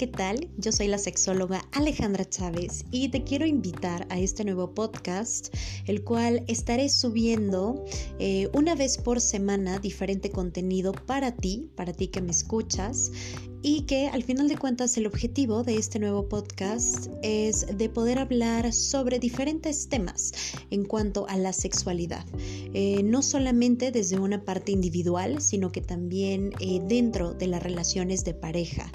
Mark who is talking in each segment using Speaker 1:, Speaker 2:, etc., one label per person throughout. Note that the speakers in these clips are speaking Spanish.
Speaker 1: ¿qué tal? Yo soy la sexóloga Alejandra Chávez y te quiero invitar a este nuevo podcast, el cual estaré subiendo eh, una vez por semana diferente contenido para ti, para ti que me escuchas, y que al final de cuentas el objetivo de este nuevo podcast es de poder hablar sobre diferentes temas en cuanto a la sexualidad, eh, no solamente desde una parte individual, sino que también eh, dentro de las relaciones de pareja.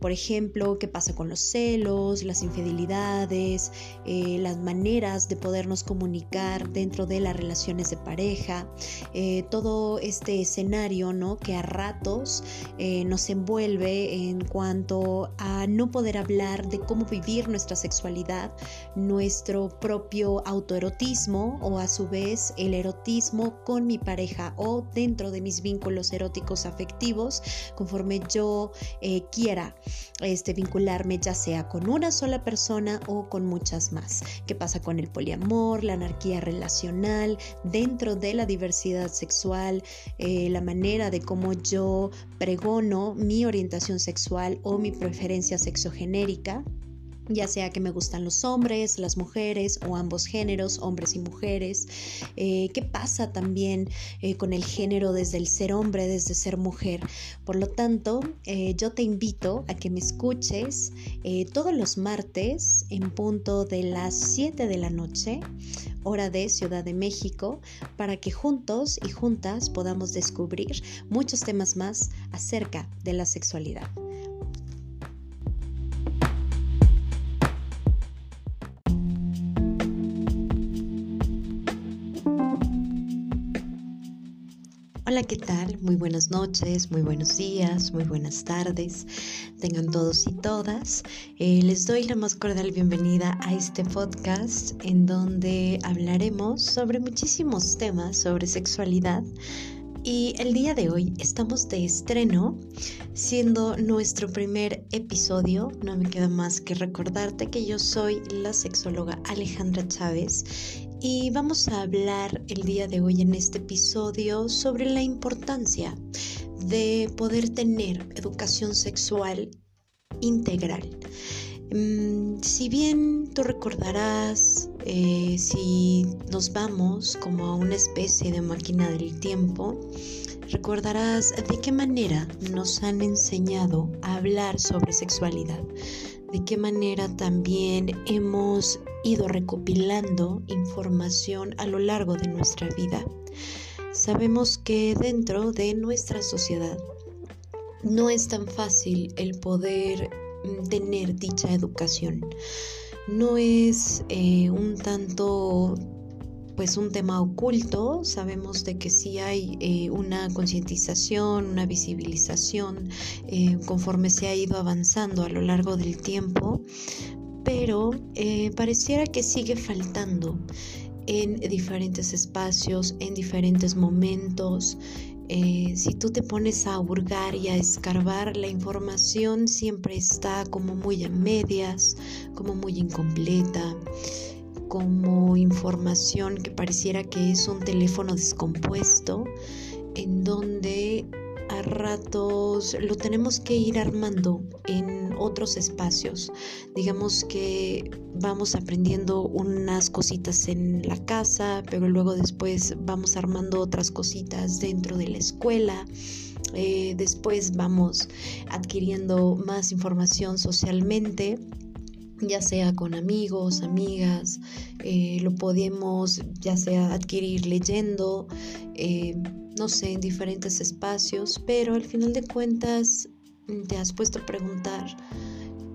Speaker 1: Por ejemplo, qué pasa con los celos, las infidelidades, eh, las maneras de podernos comunicar dentro de las relaciones de pareja, eh, todo este escenario ¿no? que a ratos eh, nos envuelve en cuanto a no poder hablar de cómo vivir nuestra sexualidad, nuestro propio autoerotismo o a su vez el erotismo con mi pareja o dentro de mis vínculos eróticos afectivos conforme yo quiera este, vincularme ya sea con una sola persona o con muchas más. ¿Qué pasa con el poliamor, la anarquía relacional, dentro de la diversidad sexual, eh, la manera de cómo yo pregono mi orientación sexual o mi preferencia sexogenérica? Ya sea que me gustan los hombres, las mujeres o ambos géneros, hombres y mujeres. Eh, ¿Qué pasa también eh, con el género desde el ser hombre, desde ser mujer? Por lo tanto, eh, yo te invito a que me escuches todos los martes en punto de las 7 de la noche, hora de Ciudad de México, para que juntos y juntas podamos descubrir muchos temas más acerca de la sexualidad. Hola, ¿qué tal? Muy buenas noches, muy buenos días, muy buenas tardes. Tengan todos y todas. Eh, les doy la más cordial bienvenida a este podcast en donde hablaremos sobre muchísimos temas sobre sexualidad. Y el día de hoy estamos de estreno, siendo nuestro primer episodio. No me queda más que recordarte que yo soy la sexóloga Alejandra Chávez y vamos a hablar el día de hoy en este episodio sobre la importancia de poder tener educación sexual integral. Mm, si bien tú recordarás, eh, si nos vamos como a una especie de máquina del tiempo, recordarás de qué manera nos han enseñado a hablar sobre sexualidad, de qué manera también hemos ido recopilando información a lo largo de nuestra vida. Sabemos que dentro de nuestra sociedad no es tan fácil el poder mm, tener dicha educación. No es eh, un tanto pues un tema oculto, sabemos de que sí hay eh, una concientización, una visibilización eh, conforme se ha ido avanzando a lo largo del tiempo, pero eh, pareciera que sigue faltando en diferentes espacios, en diferentes momentos. Si tú te pones a hurgar y a escarbar, la información siempre está como muy a medias, como muy incompleta, como información que pareciera que es un teléfono descompuesto, en donde a ratos lo tenemos que ir armando en otros espacios. Digamos que vamos aprendiendo unas cositas en la casa, pero luego después vamos armando otras cositas dentro de la escuela. Eh, después vamos adquiriendo más información socialmente ya sea con amigos, amigas, eh, lo podemos ya sea adquirir leyendo, eh, no sé, en diferentes espacios, pero al final de cuentas mm, te has puesto a preguntar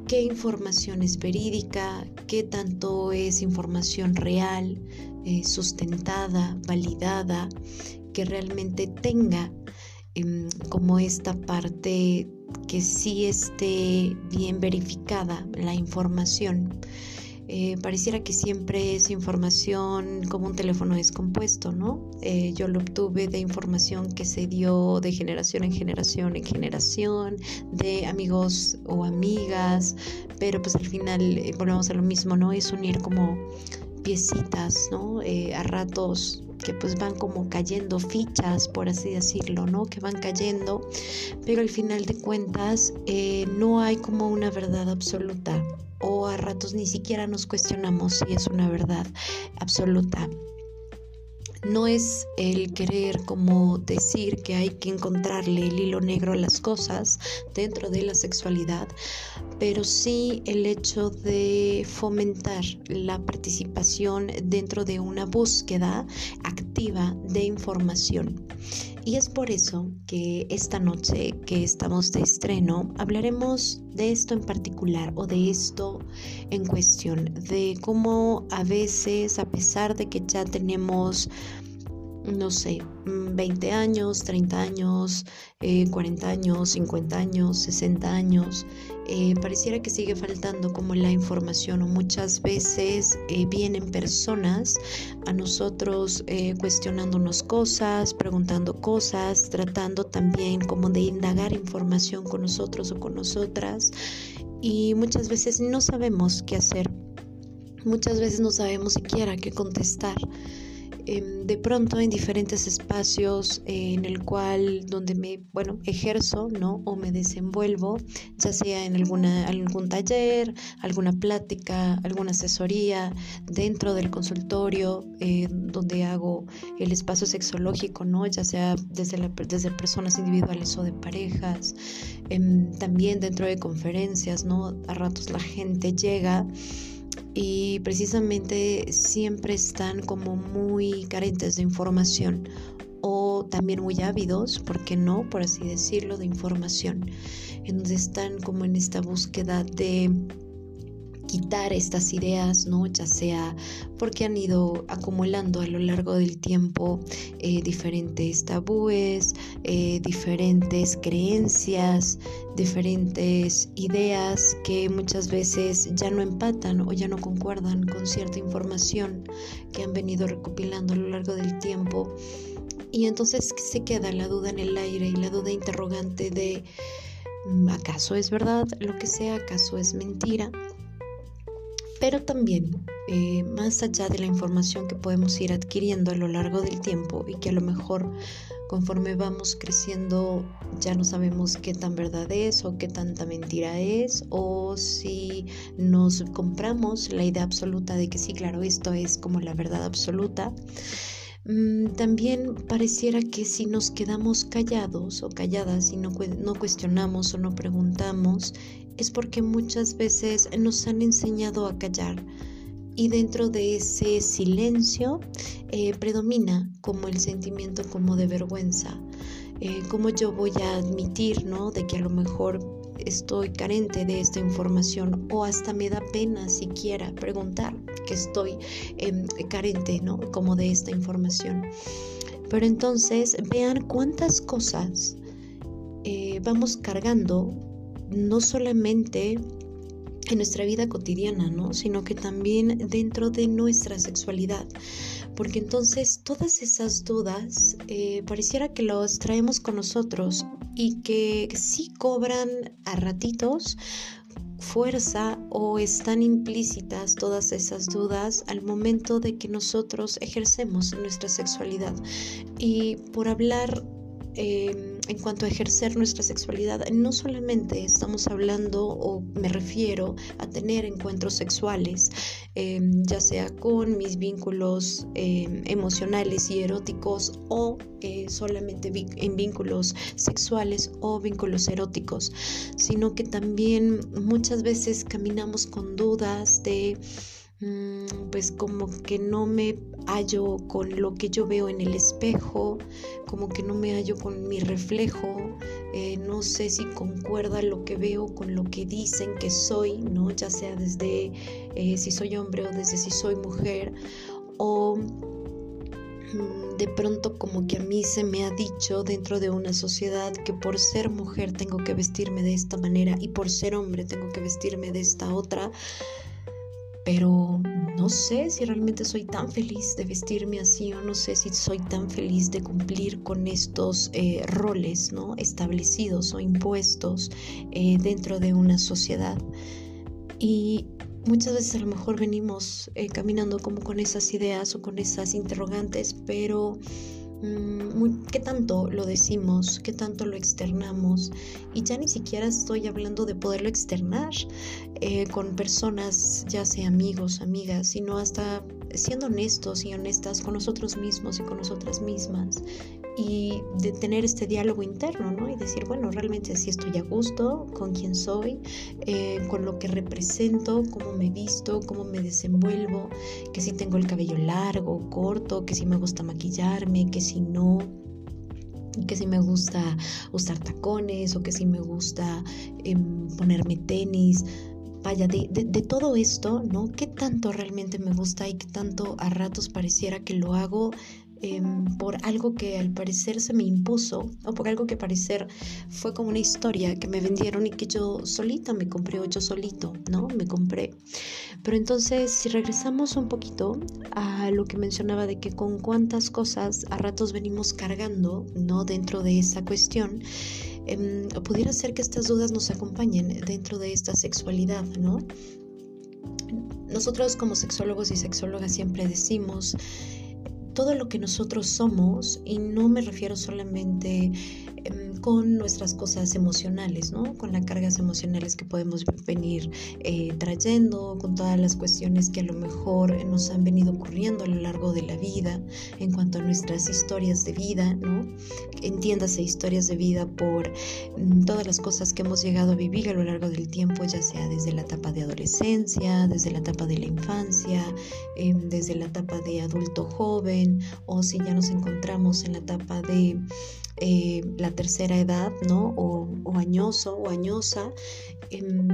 Speaker 1: qué información es verídica, qué tanto es información real, eh, sustentada, validada, que realmente tenga em, como esta parte que sí esté bien verificada la información. Eh, pareciera que siempre es información como un teléfono descompuesto, ¿no? Eh, yo lo obtuve de información que se dio de generación en generación en generación, de amigos o amigas, pero pues al final eh, volvemos a lo mismo, ¿no? Es unir como piecitas, ¿no? a ratos que pues van como cayendo fichas, por así decirlo, ¿no? Que van cayendo, pero al final de cuentas eh, no hay como una verdad absoluta o a ratos ni siquiera nos cuestionamos si es una verdad absoluta no es el querer como decir que hay que encontrarle el hilo negro a las cosas dentro de la sexualidad, pero sí el hecho de fomentar la participación dentro de una búsqueda activa de información. Y es por eso que esta noche que estamos de estreno hablaremos de esto en particular o de esto en cuestión, de cómo a veces, a pesar de que ya tenemos no sé, 20 mm, años, 30 años, 40 eh, años, 50 años, 60 años, eh, pareciera que sigue faltando como la información o muchas veces eh, vienen personas a nosotros cuestionándonos cosas, preguntando cosas, tratando también como de indagar información con nosotros o con nosotras y muchas veces no sabemos qué hacer, muchas veces no sabemos siquiera qué contestar. Em, de pronto en diferentes espacios eh, en el cual donde me bueno ejerzo no o me desenvuelvo ya sea en alguna algún taller alguna plática alguna asesoría dentro del consultorio eh, donde hago el espacio sexológico no ya sea desde desde personas individuales o de parejas em, también dentro de conferencias no a ratos la gente llega y precisamente siempre están como muy carentes de información o también muy ávidos, ¿por qué no? Por así decirlo, de información, en donde están como en esta búsqueda de quitar estas ideas, ¿no? Ya sea porque han ido acumulando a lo largo del tiempo eh, diferentes tabúes, eh, diferentes creencias, diferentes ideas que muchas veces ya no empatan o ya no concuerdan con cierta información que han venido recopilando a lo largo del tiempo. Y entonces se queda la duda en el aire y la duda interrogante de mm, ¿acaso es verdad lo que sea? ¿Acaso es mentira? Pero también eh, más allá de la información que podemos ir adquiriendo a lo largo del tiempo y que a lo mejor conforme vamos creciendo ya no sabemos qué tan verdad es o qué tanta mentira es o si nos compramos la idea absoluta de que sí, claro, esto es como la verdad absoluta. Mm, también pareciera que si nos quedamos callados o calladas y no, no cuestionamos o no preguntamos, es porque muchas veces nos han enseñado a callar y dentro de ese silencio eh, predomina como el sentimiento como de vergüenza, eh, como yo voy a admitir, ¿no? De que a lo mejor estoy carente de esta información o hasta me da pena siquiera preguntar que estoy em, carente, ¿no? Como de esta información. Pero entonces vean cuántas cosas eh, vamos cargando no solamente en nuestra vida cotidiana, ¿no? Sino que también dentro de nuestra sexualidad. Porque entonces todas esas dudas eh, pareciera que los traemos con nosotros y que sí cobran a ratitos fuerza o están implícitas todas esas dudas al momento de que nosotros ejercemos nuestra sexualidad. Y por hablar Em, en cuanto a ejercer nuestra sexualidad, no solamente estamos hablando o me refiero a tener encuentros sexuales, em, ya sea con mis vínculos em, emocionales y eróticos o eh, solamente en vínculos sexuales o vínculos eróticos, sino que también muchas veces caminamos con dudas de pues como que no me hallo con lo que yo veo en el espejo, como que no me hallo con mi reflejo, eh, no sé si concuerda lo que veo con lo que dicen que soy, ¿no? Ya sea desde eh, si soy hombre o desde si soy mujer, o mm, de pronto como que a mí se me ha dicho dentro de una sociedad que por ser mujer tengo que vestirme de esta manera y por ser hombre tengo que vestirme de esta otra pero no sé si realmente soy tan feliz de vestirme así o no sé si soy tan feliz de cumplir con estos eh, roles ¿no? establecidos o impuestos eh, dentro de una sociedad. Y muchas veces a lo mejor venimos eh, caminando como con esas ideas o con esas interrogantes, pero qué tanto lo decimos, qué tanto lo externamos. Y ya ni siquiera estoy hablando de poderlo externar eh, con personas, ya sea amigos, amigas, sino hasta siendo honestos y honestas con nosotros mismos y con nosotras mismas y de tener este diálogo interno, ¿no? Y decir, bueno, realmente si estoy a gusto con quién soy, eh, con lo que represento, cómo me visto, cómo me desenvuelvo, que si tengo el cabello largo corto, que si me gusta maquillarme, que si no, que si me gusta usar tacones o que si me gusta em, ponerme tenis. Vaya, de, de, todo esto, ¿no? ¿Qué tanto realmente me gusta y qué tanto a ratos pareciera que lo hago Em, por algo que al parecer se me impuso o por algo que parecer fue como una historia que me vendieron y que yo solita me compré o yo solito, ¿no? Me compré. Pero entonces, si regresamos un poquito a lo que mencionaba de que con cuántas cosas a ratos venimos cargando, ¿no? Dentro de esa cuestión, em, pudiera ser que estas dudas nos acompañen dentro de esta sexualidad, ¿no? Nosotros como sexólogos y sexólogas siempre decimos todo lo que nosotros somos, y no me refiero solamente con nuestras cosas emocionales, ¿no? Con las cargas emocionales que podemos venir eh, trayendo, con todas las cuestiones que a lo mejor nos han venido ocurriendo a lo largo de la vida en cuanto a nuestras historias de vida, ¿no? Entiéndase historias de vida por mm, todas las cosas que hemos llegado a vivir a lo largo del tiempo, ya sea desde la etapa de adolescencia, desde la etapa de la infancia, em, desde la etapa de adulto joven, o si ya nos encontramos en la etapa de eh, la tercera edad, ¿no? O, añoso o añosa. Em,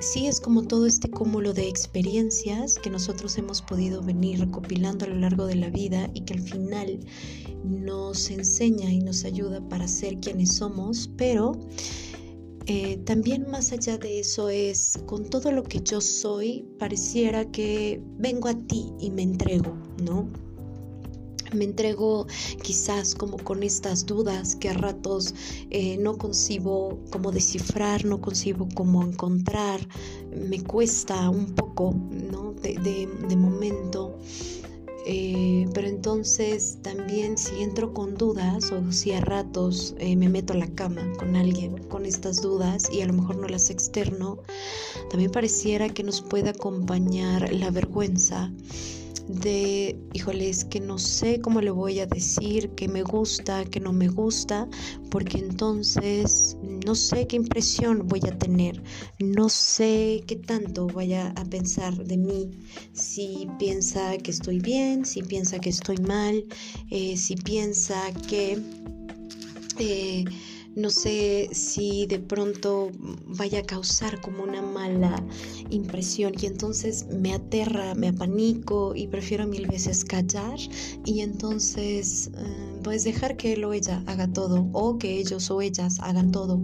Speaker 1: sí es como todo este cúmulo de experiencias que nosotros hemos podido venir recopilando a lo largo de la vida y que al final nos enseña y nos ayuda para ser quienes somos, pero eh, también más allá de eso es, con todo lo que yo soy, pareciera que vengo a ti y me entrego, ¿no? Me entrego quizás como con estas dudas que a ratos eh, no concibo cómo descifrar, no concibo cómo encontrar, me cuesta un poco, ¿no? De, momento. Eh, pero entonces también si entro con dudas o si a ratos eh, me meto a la cama con alguien con estas dudas y a lo mejor no las externo, también pareciera que nos puede acompañar la vergüenza de, híjole, es que no sé cómo le voy a decir que me gusta, que no me gusta, porque entonces no sé qué impresión voy a tener, no sé qué tanto vaya a pensar de mí, si piensa que estoy bien, si piensa que estoy mal, eh, si piensa que... Eh, no sé si de pronto vaya a causar como una mala impresión y entonces me aterra, me apanico y prefiero mil veces callar y entonces eh, pues dejar que él o ella haga todo o que ellos o ellas hagan todo.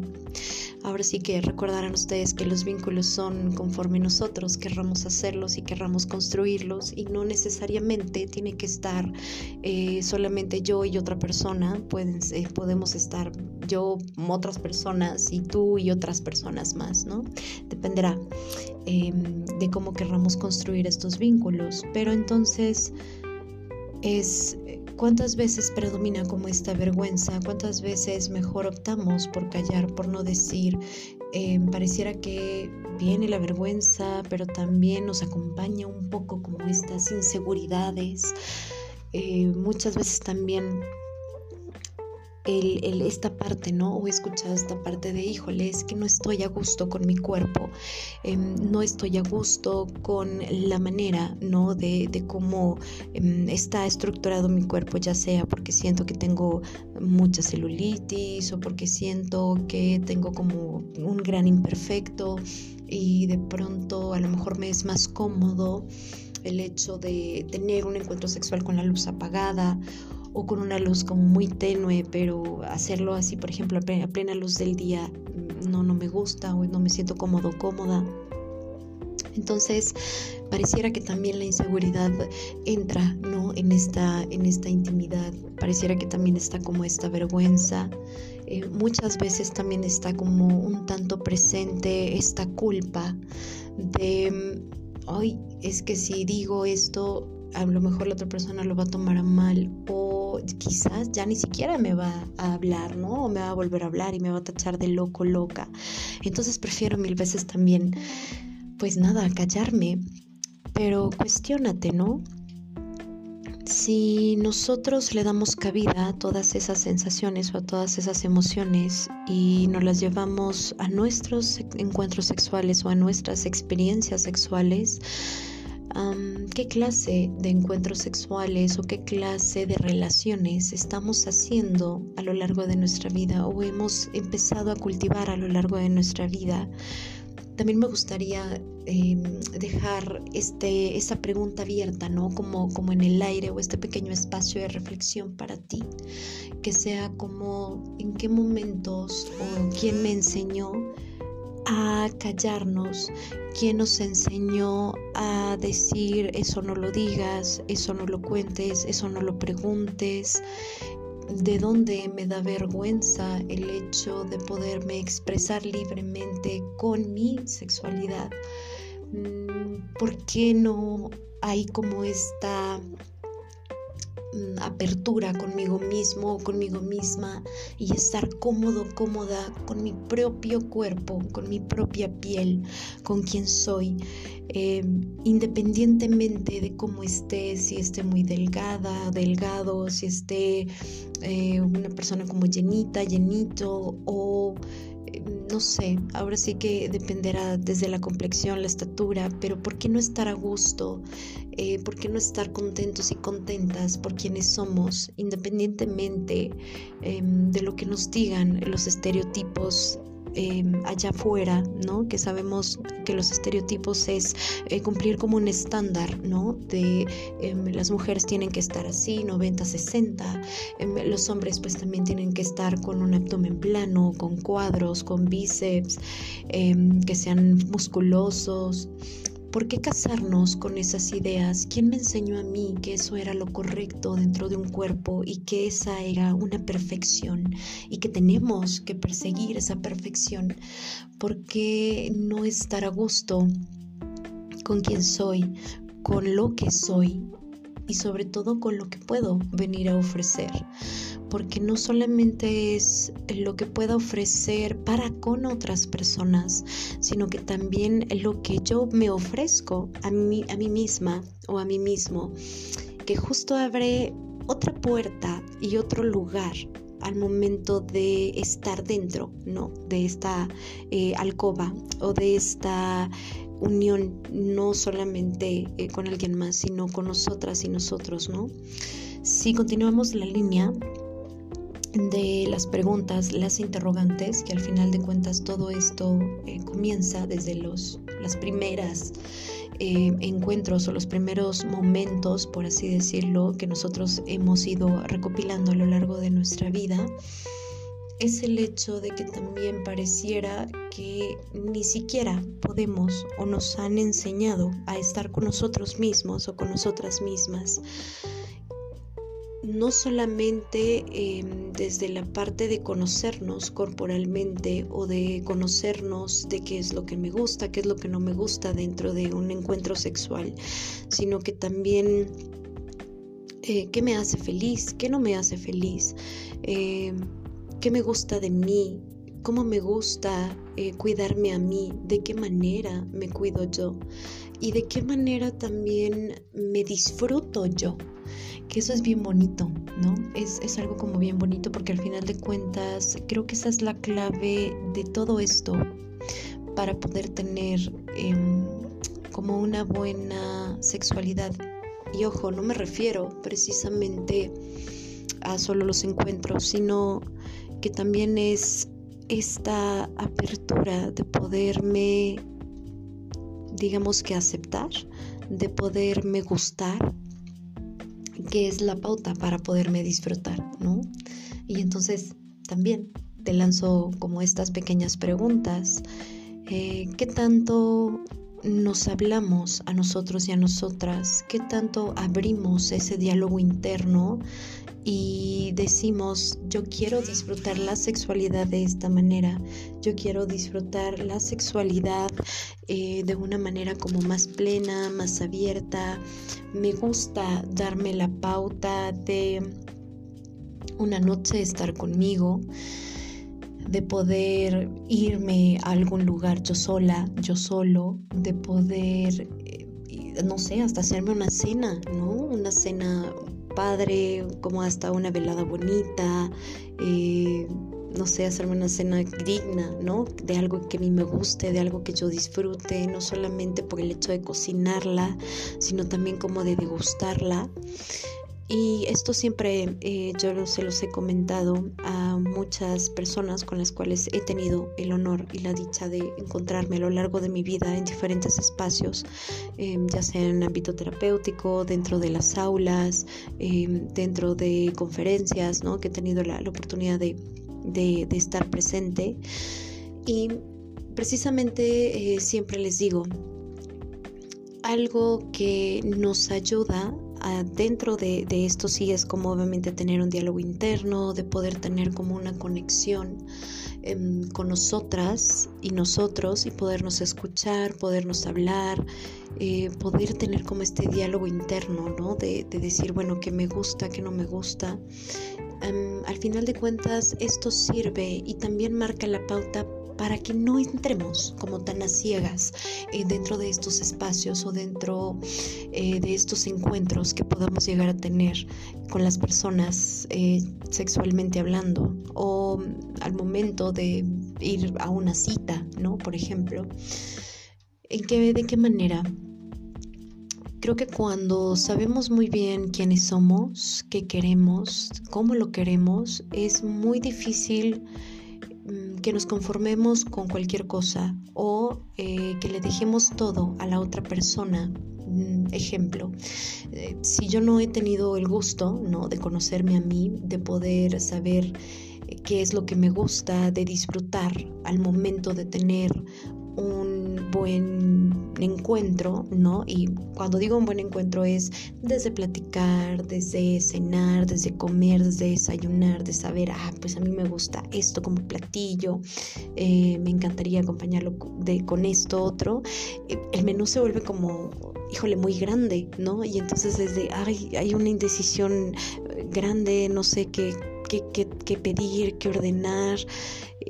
Speaker 1: Ahora sí que recordarán ustedes que los vínculos son conforme nosotros querramos hacerlos y querramos construirlos y no necesariamente tiene que estar eh, solamente yo y otra persona, Pueden, podemos estar yo, otras personas y tú y otras personas más, ¿no? Dependerá em, de cómo querramos construir estos vínculos, pero entonces es ¿Cuántas veces predomina como esta vergüenza? ¿Cuántas veces mejor optamos por callar, por no decir? Em, pareciera que viene la vergüenza, pero también nos acompaña un poco como estas inseguridades. Eh, muchas veces también el, esta parte, ¿no? O he escuchado esta parte de, híjole, es que no estoy a gusto con mi cuerpo, em, no estoy a gusto con la manera, ¿no? De, cómo em, está estructurado mi cuerpo, ya sea porque siento que tengo mucha celulitis o porque siento que tengo como un gran imperfecto y de pronto a lo mejor me es más cómodo el hecho de tener un encuentro sexual con la luz apagada o con una luz como muy tenue, pero hacerlo así, por ejemplo, a plena, luz del día, mm, no, no me gusta o no me siento cómodo, cómoda. Entonces, pareciera que también la inseguridad entra, ¿no? En esta, en esta intimidad. Pareciera que también está como esta vergüenza. Eh, muchas veces también está como un tanto presente esta culpa de hoy es que si digo esto, a lo mejor la otra persona lo va a tomar a mal o quizás ya ni siquiera me va a hablar, ¿no? O me va a volver a hablar y me va a tachar de loco, loca. Entonces prefiero mil veces también, pues nada, callarme. Pero cuestiónate, ¿no? Si nosotros le damos cabida a todas esas sensaciones o a todas esas emociones y nos las llevamos a nuestros encuentros sexuales o a nuestras experiencias sexuales, qué clase de encuentros sexuales o qué clase de relaciones estamos haciendo a lo largo de nuestra vida o hemos empezado a cultivar a lo largo de nuestra vida. También me gustaría em, dejar este, esta pregunta abierta, ¿no? Como, como en el aire o este pequeño espacio de reflexión para ti, que sea como en qué momentos o quién me enseñó a callarnos, quién nos enseñó a decir eso no lo digas, eso no lo cuentes, eso no lo preguntes, de dónde me da vergüenza el hecho de poderme expresar libremente con mi sexualidad. Mm, ¿Por qué no hay como esta apertura conmigo mismo o conmigo misma y estar cómodo, cómoda con mi propio cuerpo, con mi propia piel, con quien soy, eh, independientemente de cómo esté, si esté muy delgada, delgado, si esté eh, una persona como llenita, llenito o no sé, ahora sí que dependerá desde la complexión, la estatura, pero ¿por qué no estar a gusto? Eh, ¿Por qué no estar contentos y contentas por quienes somos, independientemente em, de lo que nos digan los estereotipos Em, allá afuera, ¿no? Que sabemos que los estereotipos es eh, cumplir como un estándar, ¿no? De em, las mujeres tienen que estar así, 90, 60, em, los hombres pues también tienen que estar con un abdomen plano, con cuadros, con bíceps, que sean musculosos. ¿Por qué casarnos con esas ideas? ¿Quién me enseñó a mí que eso era lo correcto dentro de un cuerpo y que esa era una perfección y que tenemos que perseguir esa perfección? ¿Por qué no estar a gusto con quien soy, con lo que soy y sobre todo con lo que puedo venir a ofrecer? porque no solamente es lo que pueda ofrecer para con otras personas, sino que también lo que yo me ofrezco a mí, a mí misma o a mí mismo, que justo abre otra puerta y otro lugar al momento de estar dentro, ¿no? De esta eh, alcoba o de esta unión, no solamente eh, con alguien más, sino con nosotras y nosotros, ¿no? Si continuamos la línea, de las preguntas, las interrogantes, que al final de cuentas todo esto eh, comienza desde los las primeras eh, encuentros o los primeros momentos, por así decirlo, que nosotros hemos ido recopilando a lo largo de nuestra vida, es el hecho de que también pareciera que ni siquiera podemos o nos han enseñado a estar con nosotros mismos o con nosotras mismas. No solamente em, desde la parte de conocernos corporalmente o de conocernos de qué es lo que me gusta, qué es lo que no me gusta dentro de un encuentro sexual, sino que también eh, qué me hace feliz, qué no me hace feliz, em, qué me gusta de mí, cómo me gusta eh, cuidarme a mí, de qué manera me cuido yo y de qué manera también me disfruto yo que eso es bien bonito, ¿no? Es, algo como bien bonito porque al final de cuentas creo que esa es la clave de todo esto para poder tener em, como una buena sexualidad. Y ojo, no me refiero precisamente a solo los encuentros, sino que también es esta apertura de poderme, digamos que aceptar, de poderme gustar, que es la pauta para poderme disfrutar, ¿no? Y entonces también te lanzo como estas pequeñas preguntas. Eh, ¿Qué tanto nos hablamos a nosotros y a nosotras, qué tanto abrimos ese diálogo interno y decimos, yo quiero disfrutar la sexualidad de esta manera, yo quiero disfrutar la sexualidad eh, de una manera como más plena, más abierta, me gusta darme la pauta de una noche estar conmigo de poder irme a algún lugar yo sola, yo solo, de poder, eh, no sé, hasta hacerme una cena, ¿no? Una cena padre, como hasta una velada bonita, eh, no sé, hacerme una cena digna, ¿no? De algo que a mí me guste, de algo que yo disfrute, no solamente por el hecho de cocinarla, sino también como de degustarla. Y esto siempre eh, yo se los he comentado a muchas personas con las cuales he tenido el honor y la dicha de encontrarme a lo largo de mi vida en diferentes espacios, em, ya sea en ámbito terapéutico, dentro de las aulas, em, dentro de conferencias, ¿no? que he tenido la, oportunidad de, de, estar presente. Y precisamente eh, siempre les digo, algo que nos ayuda dentro de, esto sí es como obviamente tener un diálogo interno, de poder tener como una conexión em, con nosotras y nosotros y podernos escuchar, podernos hablar, eh, poder tener como este diálogo interno, ¿no? De, decir, bueno, qué me gusta, qué no me gusta. Em, al final de cuentas, esto sirve y también marca la pauta para que no entremos como tan a ciegas eh, dentro de estos espacios o dentro eh, de estos encuentros que podamos llegar a tener con las personas eh, sexualmente hablando o al momento de ir a una cita, ¿no? Por ejemplo. ¿En qué, ¿De qué manera? Creo que cuando sabemos muy bien quiénes somos, qué queremos, cómo lo queremos, es muy difícil que nos conformemos con cualquier cosa o eh, que le dejemos todo a la otra persona. Mm, ejemplo, eh, si yo no he tenido el gusto ¿no? de conocerme a mí, de poder saber eh, qué es lo que me gusta, de disfrutar al momento de tener un buen encuentro, ¿no? Y cuando digo un buen encuentro es desde platicar, desde cenar, desde comer, desde desayunar, de saber, ah, pues a mí me gusta esto como platillo, eh, me encantaría acompañarlo de, con esto otro. Eh, el menú se vuelve como, híjole, muy grande, ¿no? Y entonces desde, ay, hay una indecisión grande, no sé qué pedir, qué ordenar,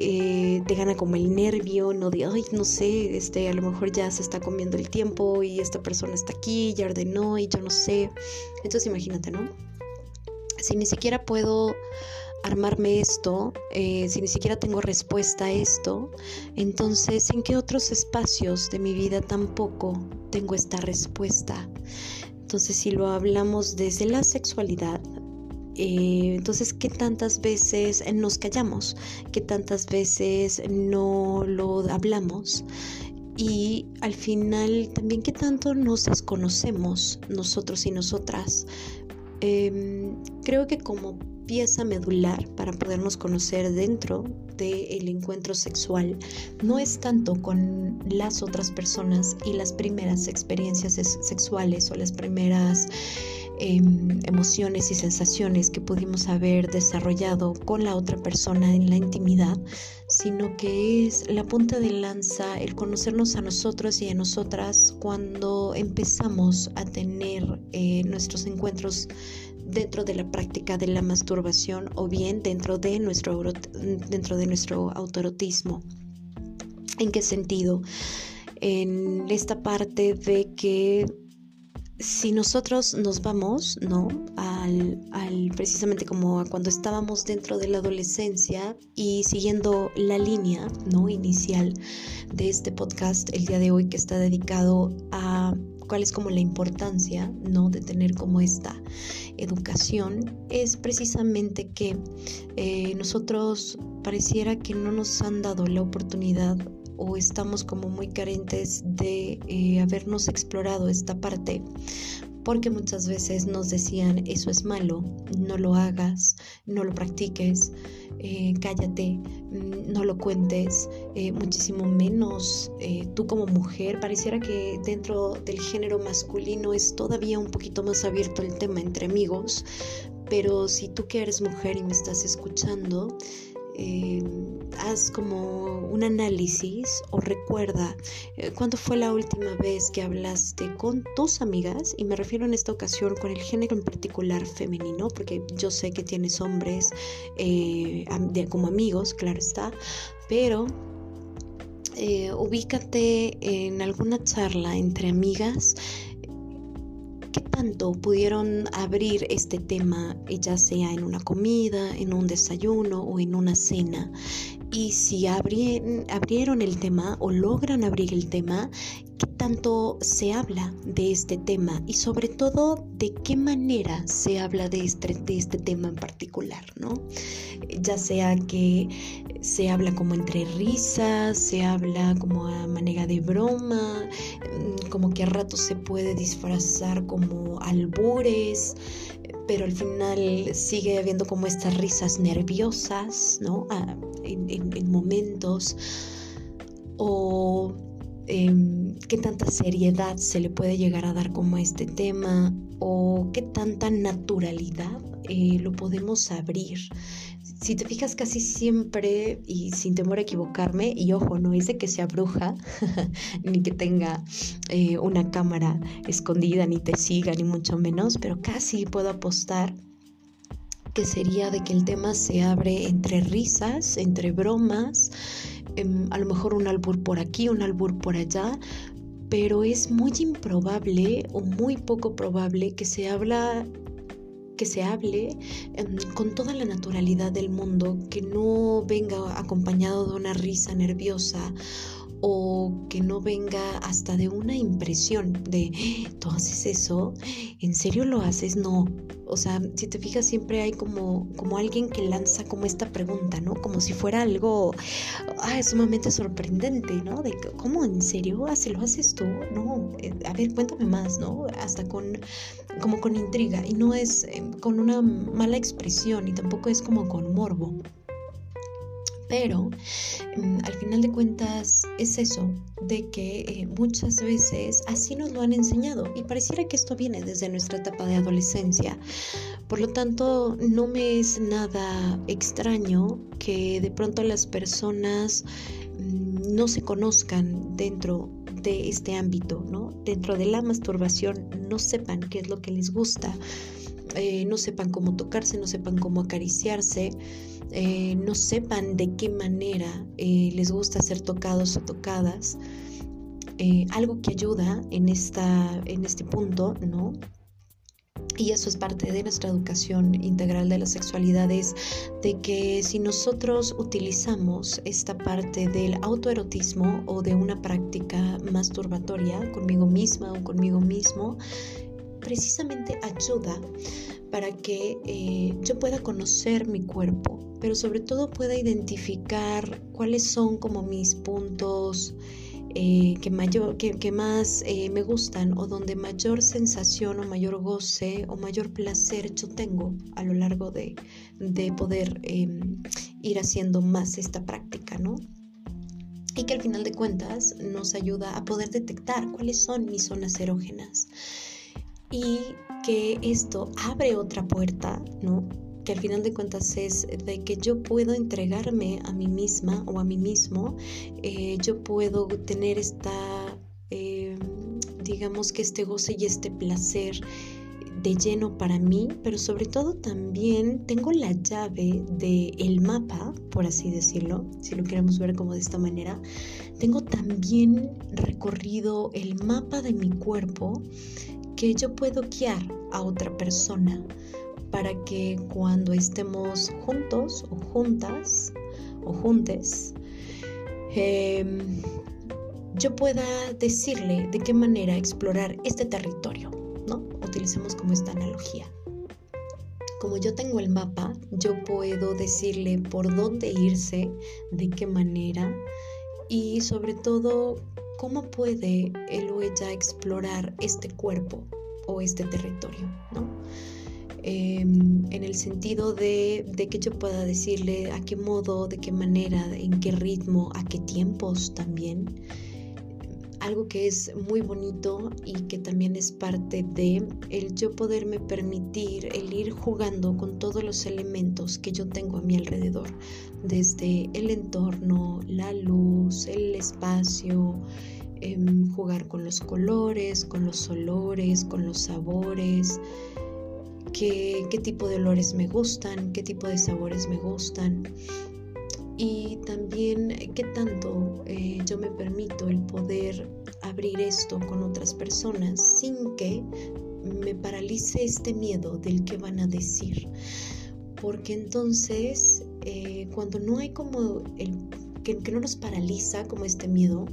Speaker 1: eh, te gana como el nervio, no de, ay, no sé, este, a lo mejor ya se está comiendo el tiempo y esta persona está aquí, ya ordenó y yo no sé. Entonces imagínate, ¿no? Si ni siquiera puedo armarme esto, eh, si ni siquiera tengo respuesta a esto, entonces ¿en qué otros espacios de mi vida tampoco tengo esta respuesta? Entonces si lo hablamos desde la sexualidad, eh, entonces, ¿qué tantas veces nos callamos? ¿Qué tantas veces no lo hablamos? Y al final, también, ¿qué tanto nos desconocemos nosotros y nosotras? Em, creo que como pieza medular para podernos conocer dentro del encuentro sexual no es tanto con las otras personas y las primeras experiencias sexuales o las primeras Em, emociones y sensaciones que pudimos haber desarrollado con la otra persona en la intimidad, sino que es la punta de lanza el conocernos a nosotros y a nosotras cuando empezamos a tener eh, nuestros encuentros dentro de la práctica de la masturbación o bien dentro de nuestro, dentro de nuestro autoerotismo. ¿En qué sentido? En esta parte de que si nosotros nos vamos, ¿no? Al, precisamente como cuando estábamos dentro de la adolescencia y siguiendo la línea, ¿no? Inicial de este podcast el día de hoy que está dedicado a cuál es como la importancia, ¿no? De tener como esta educación es precisamente que eh, nosotros pareciera que no nos han dado la oportunidad o estamos como muy carentes de eh, habernos explorado esta parte porque muchas veces nos decían eso es malo, no lo hagas, no lo practiques, eh, cállate, mm, no lo cuentes, eh, muchísimo menos eh, tú como mujer. Pareciera que dentro del género masculino es todavía un poquito más abierto el tema entre amigos, pero si tú que eres mujer y me estás escuchando, eh, haz como un análisis o recuerda eh, cuándo fue la última vez que hablaste con tus amigas, y me refiero en esta ocasión con el género en particular femenino, porque yo sé que tienes hombres eh, como amigos, claro está, pero ubícate en alguna charla entre amigas ¿Qué tanto pudieron abrir este tema, ya sea en una comida, en un desayuno o en una cena? Y si abrieron el tema o logran abrir el tema, ¿qué tanto se habla de este tema? Y sobre todo, ¿de qué manera se habla de este, de este tema en particular? ¿no? Ya sea que se habla como entre risas, se habla como a manera de broma, mm, como que a ratos se puede disfrazar como albures, pero al final sigue habiendo como estas risas nerviosas, ¿no? Ah, en, momentos. O em, qué tanta seriedad se le puede llegar a dar como a este tema, o qué tanta naturalidad eh, lo podemos abrir si te fijas casi siempre y sin temor a equivocarme, y ojo, no es de que sea bruja, ni que tenga eh, una cámara escondida, ni te siga, ni mucho menos, pero casi puedo apostar que sería de que el tema se abre entre risas, entre bromas, em, a lo mejor un albur por aquí, un albur por allá, pero es muy improbable o muy poco probable que se habla que se hable em, con toda la naturalidad del mundo, que no venga acompañado de una risa nerviosa o que no venga hasta de una impresión de, ¿tú haces eso? ¿En serio lo haces? No. O sea, si te fijas, siempre hay como, como alguien que lanza como esta pregunta, ¿no? Como si fuera algo ah, sumamente sorprendente, ¿no? De cómo en serio lo haces tú, no. Eh, a ver, cuéntame más, ¿no? Hasta con como con intriga y no es eh, con una mala expresión y tampoco es como con morbo. Pero mm, al final de cuentas es eso, de que eh, muchas veces así nos lo han enseñado y pareciera que esto viene desde nuestra etapa de adolescencia. Por lo tanto, no me es nada extraño que de pronto las personas mm, no se conozcan dentro este ámbito, ¿no? Dentro de la masturbación no sepan qué es lo que les gusta, eh, no sepan cómo tocarse, no sepan cómo acariciarse eh, no sepan de qué manera eh, les gusta ser tocados o tocadas. Algo que ayuda en, esta, en este punto, ¿no? Y eso es parte de nuestra educación integral de la sexualidad, es de que si nosotros utilizamos esta parte del autoerotismo o de una práctica masturbatoria conmigo misma o conmigo mismo, precisamente ayuda para que yo pueda conocer mi cuerpo, pero sobre todo pueda identificar cuáles son como mis puntos eh, que, mayor, que, más eh, me gustan o donde mayor sensación o mayor goce o mayor placer yo tengo a lo largo de, de poder em, ir haciendo más esta práctica, ¿no? Y que al final de cuentas nos ayuda a poder detectar cuáles son mis zonas erógenas. Y que esto abre otra puerta, ¿no? Que al final de cuentas es de que yo puedo entregarme a mí misma o a mí mismo, eh, yo puedo tener esta, eh, digamos que este goce y este placer de lleno para mí, pero sobre todo también tengo la llave del el mapa, por así decirlo, si lo queremos ver como de esta manera, tengo también recorrido el mapa de mi cuerpo que yo puedo guiar a otra persona para que cuando estemos juntos o juntas o juntes, em, yo pueda decirle de qué manera explorar este territorio, ¿no? Utilicemos como esta analogía. Como yo tengo el mapa, yo puedo decirle por dónde irse, de qué manera y sobre todo cómo puede él o ella explorar este cuerpo o este territorio, ¿no? Em, en el sentido de, que yo pueda decirle a qué modo, de qué manera, en qué ritmo, a qué tiempos también. Algo que es muy bonito y que también es parte de el yo poderme permitir el ir jugando con todos los elementos que yo tengo a mi alrededor, desde el entorno, la luz, el espacio, em, jugar con los colores, con los olores, con los sabores, qué, tipo de olores me gustan, qué tipo de sabores me gustan y también qué tanto eh, yo me permito el poder abrir esto con otras personas sin que me paralice este miedo del que van a decir. Porque entonces, eh, cuando no hay como el que, no nos paraliza como este miedo,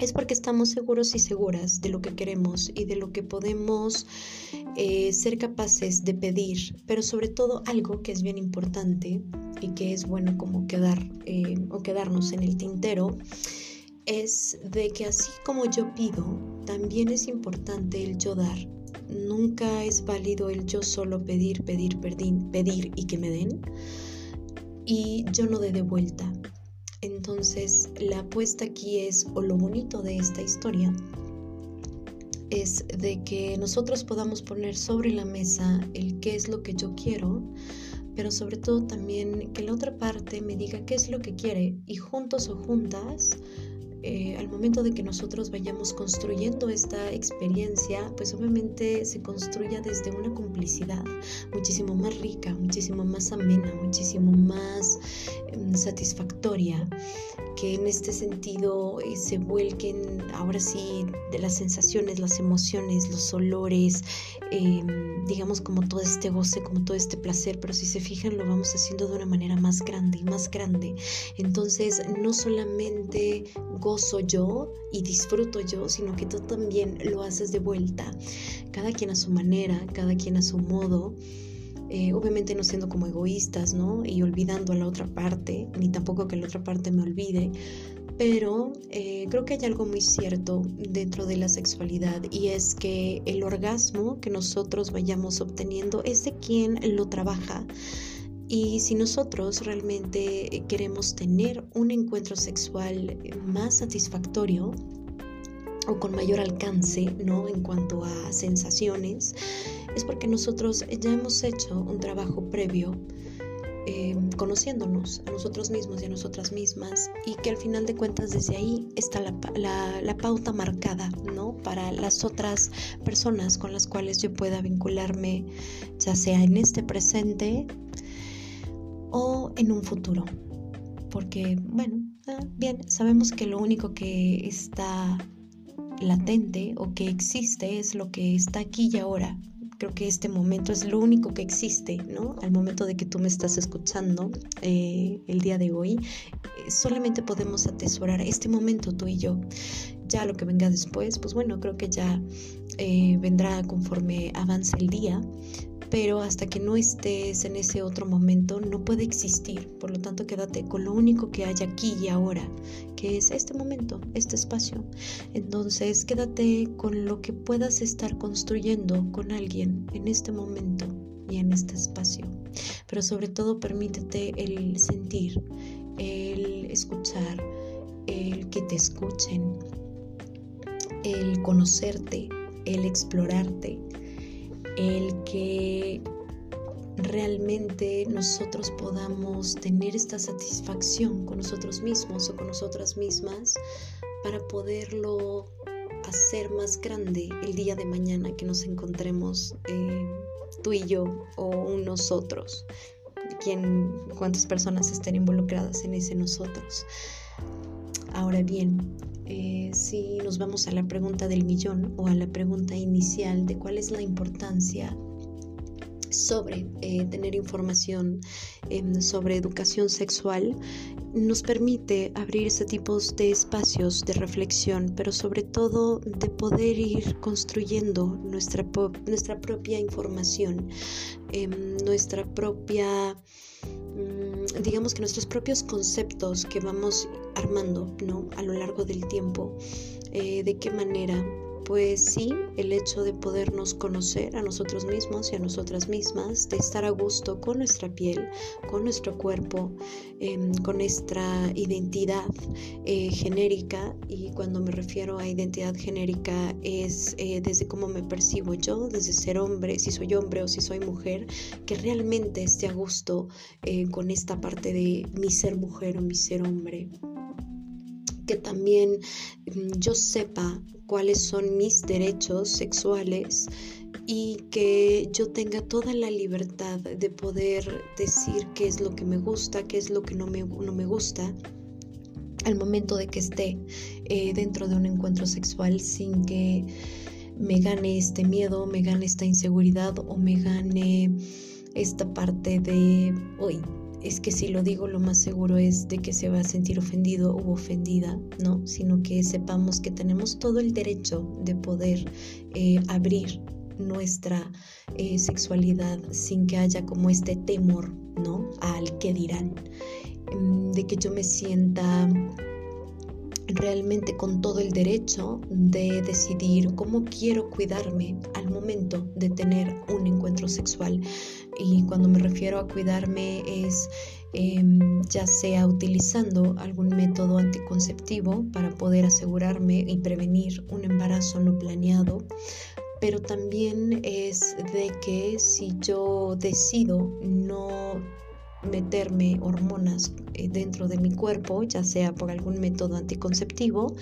Speaker 1: es porque estamos seguros y seguras de lo que queremos y de lo que podemos eh, ser capaces de pedir, pero sobre todo algo que es bien importante y que es bueno como quedar eh, o quedarnos en el tintero, es de que así como yo pido, también es importante el yo dar. Nunca es válido el yo solo pedir, pedir, pedir, pedir y que me den y yo no dé de vuelta. Entonces la apuesta aquí es, o lo bonito de esta historia, es de que nosotros podamos poner sobre la mesa el qué es lo que yo quiero, pero sobre todo también que la otra parte me diga qué es lo que quiere y juntos o juntas eh, al momento de que nosotros vayamos construyendo esta experiencia, pues obviamente se construya desde una complicidad muchísimo más rica, muchísimo más amena, muchísimo más em, satisfactoria, que en este sentido eh, se vuelquen ahora sí de las sensaciones, las emociones, los olores, em, digamos como todo este goce, como todo este placer, pero si se fijan lo vamos haciendo de una manera más grande y más grande. Entonces no solamente gozo yo y disfruto yo, sino que tú también lo haces de vuelta, cada quien a su manera, cada quien a su modo. Eh, obviamente no siendo como egoístas, ¿no? Y olvidando a la otra parte, ni tampoco que la otra parte me olvide, pero eh, creo que hay algo muy cierto dentro de la sexualidad y es que el orgasmo que nosotros vayamos obteniendo es de quien lo trabaja. Y si nosotros realmente queremos tener un encuentro sexual más satisfactorio o con mayor alcance, ¿no? En cuanto a sensaciones, es porque nosotros ya hemos hecho un trabajo previo eh, conociéndonos a nosotros mismos y a nosotras mismas y que al final de cuentas desde ahí está la, la, pauta marcada, ¿no? Para las otras personas con las cuales yo pueda vincularme, ya sea en este presente en un futuro. Porque, bueno, ah, bien, sabemos que lo único que está latente o que existe es lo que está aquí y ahora. Creo que este momento es lo único que existe, ¿no? Al momento de que tú me estás escuchando eh, el día de hoy, eh, solamente podemos atesorar este momento tú y yo. Ya lo que venga después, pues bueno, creo que ya eh, vendrá conforme avance el día, pero hasta que no estés en ese otro momento no puede existir. Por lo tanto, quédate con lo único que hay aquí y ahora, que es este momento, este espacio. Entonces, quédate con lo que puedas estar construyendo con alguien en este momento y en este espacio. Pero sobre todo, permítete el sentir, el escuchar, el que te escuchen, el conocerte, el explorarte el que realmente nosotros podamos tener esta satisfacción con nosotros mismos o con nosotras mismas para poderlo hacer más grande el día de mañana que nos encontremos eh, tú y yo o nosotros, quien, cuántas personas estén involucradas en ese nosotros. Ahora bien, eh, si nos vamos a la pregunta del millón o a la pregunta inicial de cuál es la importancia sobre eh, tener información em, sobre educación sexual nos permite abrir ese tipo de espacios de reflexión, pero sobre todo de poder ir construyendo nuestra, nuestra propia información, em, nuestra propia digamos que nuestros propios conceptos que vamos armando ¿no? a lo largo del tiempo, eh, de qué manera Pues sí, el hecho de podernos conocer a nosotros mismos y a nosotras mismas, de estar a gusto con nuestra piel, con nuestro cuerpo, em, con nuestra identidad eh, genérica. Y cuando me refiero a identidad genérica es eh, desde cómo me percibo yo, desde ser hombre, si soy hombre o si soy mujer, que realmente esté a gusto eh, con esta parte de mi ser mujer o mi ser hombre que también mm, yo sepa cuáles son mis derechos sexuales y que yo tenga toda la libertad de poder decir qué es lo que me gusta, qué es lo que no me, no me gusta al momento de que esté eh, dentro de un encuentro sexual sin que me gane este miedo, me gane esta inseguridad o me gane esta parte de, hoy es que si lo digo lo más seguro es de que se va a sentir ofendido u ofendida, ¿no? Sino que sepamos que tenemos todo el derecho de poder eh, abrir nuestra eh, sexualidad sin que haya como este temor, ¿no? Al que dirán, mm, de que yo me sienta realmente con todo el derecho de decidir cómo quiero cuidarme al momento de tener un encuentro sexual. Y cuando me refiero a cuidarme es em, ya sea utilizando algún método anticonceptivo para poder asegurarme y prevenir un embarazo no planeado, pero también es de que si yo decido no meterme hormonas eh, dentro de mi cuerpo, ya sea por algún método anticonceptivo,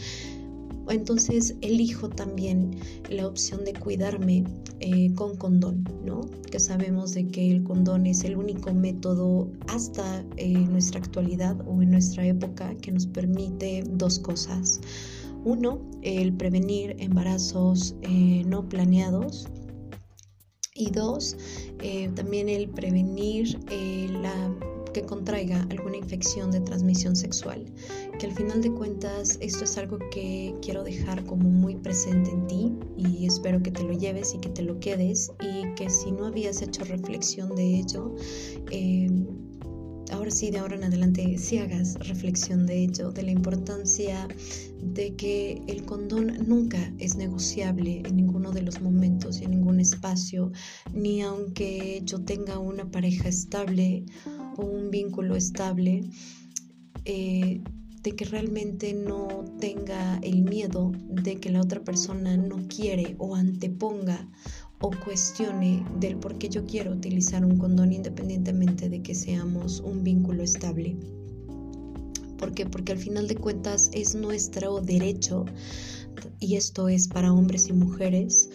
Speaker 1: entonces elijo también la opción de cuidarme eh, con condón, ¿no? Que sabemos de que el condón es el único método hasta eh, nuestra actualidad o en nuestra época que nos permite dos cosas. Uno, el prevenir embarazos no planeados y dos, eh, también el prevenir eh, la, que contraiga alguna infección de transmisión sexual, que al final de cuentas esto es algo que quiero dejar como muy presente en ti y espero que te lo lleves y que te lo quedes y que si no habías hecho reflexión de ello, eh, ahora sí, de ahora en adelante, si hagas reflexión de ello, de la importancia de que el condón nunca es negociable en ninguno de los momentos y en ningún espacio, ni aunque yo tenga una pareja estable o un vínculo estable, eh, de que realmente no tenga el miedo de que la otra persona no quiere o anteponga o cuestione del por qué yo quiero utilizar un condón independientemente de que seamos un vínculo estable. ¿Por qué? Porque al final de cuentas es nuestro derecho, y esto es para hombres y mujeres,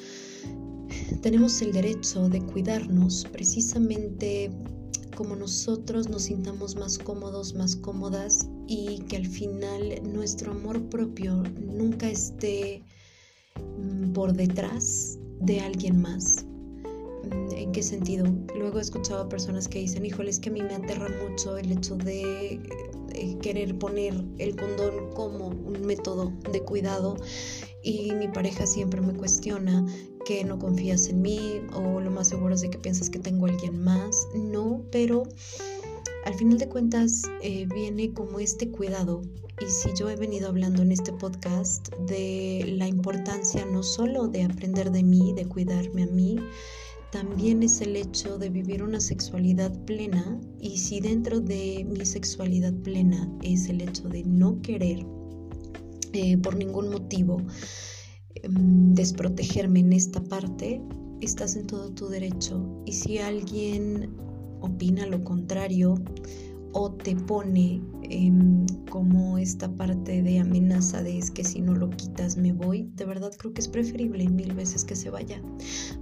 Speaker 1: tenemos el derecho de cuidarnos precisamente como nosotros nos sintamos más cómodos, más cómodas y que al final nuestro amor propio nunca esté mm, por detrás de alguien más. Mm, ¿En qué sentido? Luego he escuchado a personas que dicen, híjole, es que a mí me aterra mucho el hecho de eh, querer poner el condón como un método de cuidado y mi pareja siempre me cuestiona que no confías en mí o lo más seguro es de que piensas que tengo alguien más. No, pero al final de cuentas eh, viene como este cuidado y si yo he venido hablando en este podcast de la importancia no solo de aprender de mí, de cuidarme a mí, también es el hecho de vivir una sexualidad plena y si dentro de mi sexualidad plena es el hecho de no querer eh, por ningún motivo desprotegerme en esta parte, estás en todo tu derecho. Y si alguien opina lo contrario o te pone em, como esta parte de amenaza de es que si no lo quitas me voy, de verdad creo que es preferible mil veces que se vaya.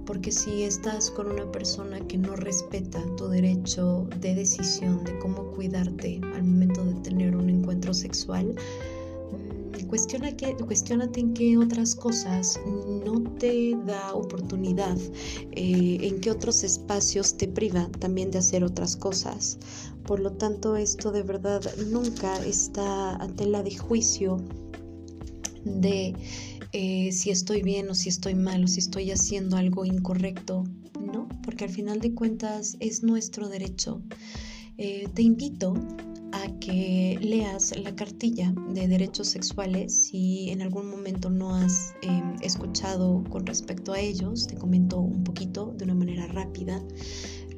Speaker 1: Porque si estás con una persona que no respeta tu derecho de decisión de cómo cuidarte al momento de tener un encuentro sexual, cuestiona que, cuestionate en qué otras cosas no te da oportunidad, eh, en qué otros espacios te priva también de hacer otras cosas. Por lo tanto, esto de verdad nunca está a tela de juicio de eh, si estoy bien o si estoy mal o si estoy haciendo algo incorrecto. No, porque al final de cuentas es nuestro derecho. Eh, te invito a que leas la cartilla de derechos sexuales si en algún momento no has em, escuchado con respecto a ellos. Te comento un poquito de una manera rápida.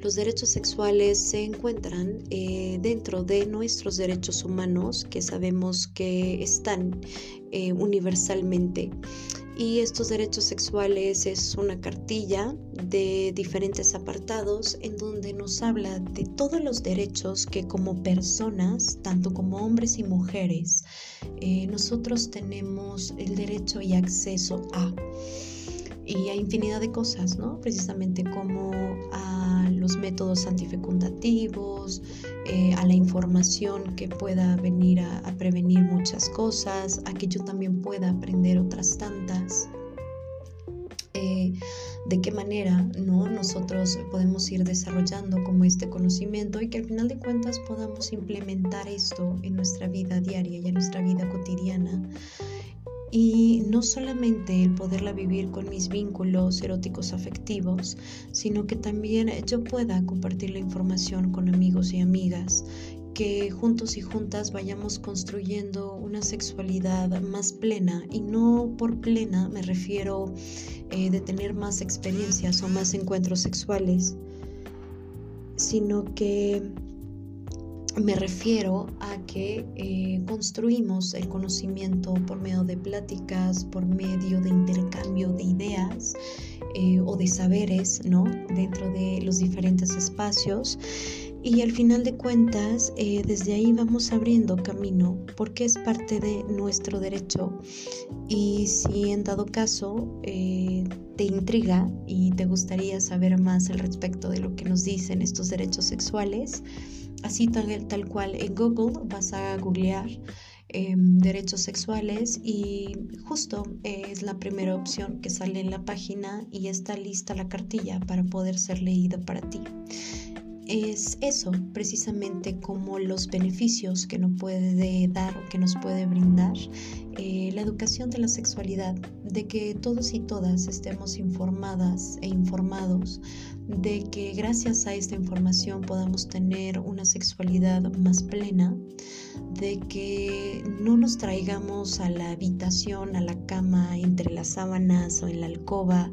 Speaker 1: Los derechos sexuales se encuentran eh, dentro de nuestros derechos humanos que sabemos que están eh, universalmente. Y estos derechos sexuales es una cartilla de diferentes apartados en donde nos habla de todos los derechos que como personas, tanto como hombres y mujeres, eh, nosotros tenemos el derecho y acceso a y a infinidad de cosas, ¿no? Precisamente como a los métodos antifecundativos, eh, a la información que pueda venir a, prevenir muchas cosas, a que yo también pueda aprender otras tantas. Eh, de qué manera ¿no? nosotros podemos ir desarrollando como este conocimiento y que al final de cuentas podamos implementar esto en nuestra vida diaria y en nuestra vida cotidiana y no solamente el poderla vivir con mis vínculos eróticos afectivos, sino que también yo pueda compartir la información con amigos y amigas, que juntos y juntas vayamos construyendo una sexualidad más plena y no por plena me refiero eh, de tener más experiencias o más encuentros sexuales, sino que me refiero a que eh, construimos el conocimiento por medio de pláticas, por medio de intercambio de ideas eh, o de saberes, ¿no? Dentro de los diferentes espacios. Y al final de cuentas, eh, desde ahí vamos abriendo camino porque es parte de nuestro derecho. Y si en dado caso te intriga y te gustaría saber más al respecto de lo que nos dicen estos derechos sexuales, así tal, tal cual en Google vas a googlear em, derechos sexuales y justo es la primera opción que sale en la página y está lista la cartilla para poder ser leída para ti. Es eso precisamente como los beneficios que nos puede dar o que nos puede brindar eh, la educación de la sexualidad, de que todos y todas estemos informadas e informados de que gracias a esta información podamos tener una sexualidad más plena, de que no nos traigamos a la habitación, a la cama, entre las sábanas o en la alcoba,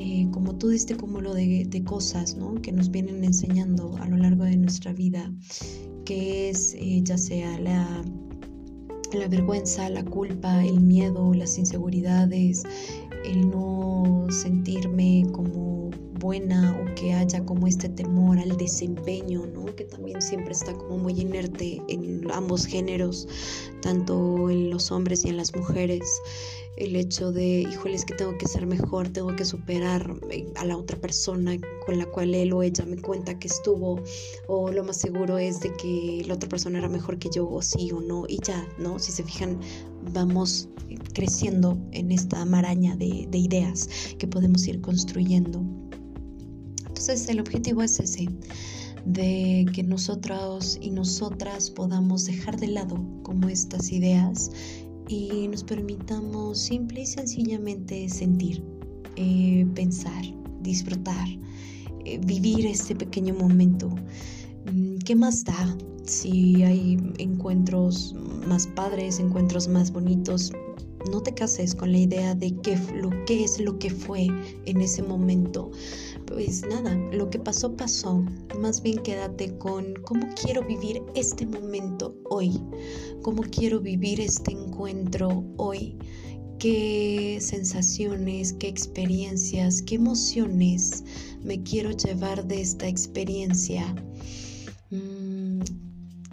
Speaker 1: eh, como todo este cúmulo de, de cosas ¿no? que nos vienen enseñando a lo largo de nuestra vida, que es eh, ya sea la, la vergüenza, la culpa, el miedo, las inseguridades, el no sentirme como buena o que haya como este temor al desempeño, ¿no? que también siempre está como muy inerte en ambos géneros, tanto en los hombres y en las mujeres. El hecho de, híjole, es que tengo que ser mejor, tengo que superar eh, a la otra persona con la cual él o ella me cuenta que estuvo, o lo más seguro es de que la otra persona era mejor que yo, o sí o no, y ya, ¿no? Si se fijan, vamos creciendo en esta maraña de, de ideas que podemos ir construyendo. Entonces el objetivo es ese, de que nosotros y nosotras podamos dejar de lado como estas ideas y nos permitamos simple y sencillamente sentir, eh, pensar, disfrutar, eh, vivir este pequeño momento. Mm, ¿Qué más da si hay encuentros más padres, encuentros más bonitos? No te cases con la idea de qué, lo, qué es lo que fue en ese momento pues nada, lo que pasó pasó. Más bien quédate con cómo quiero vivir este momento hoy, cómo quiero vivir este encuentro hoy, qué sensaciones, qué experiencias, qué emociones me quiero llevar de esta experiencia.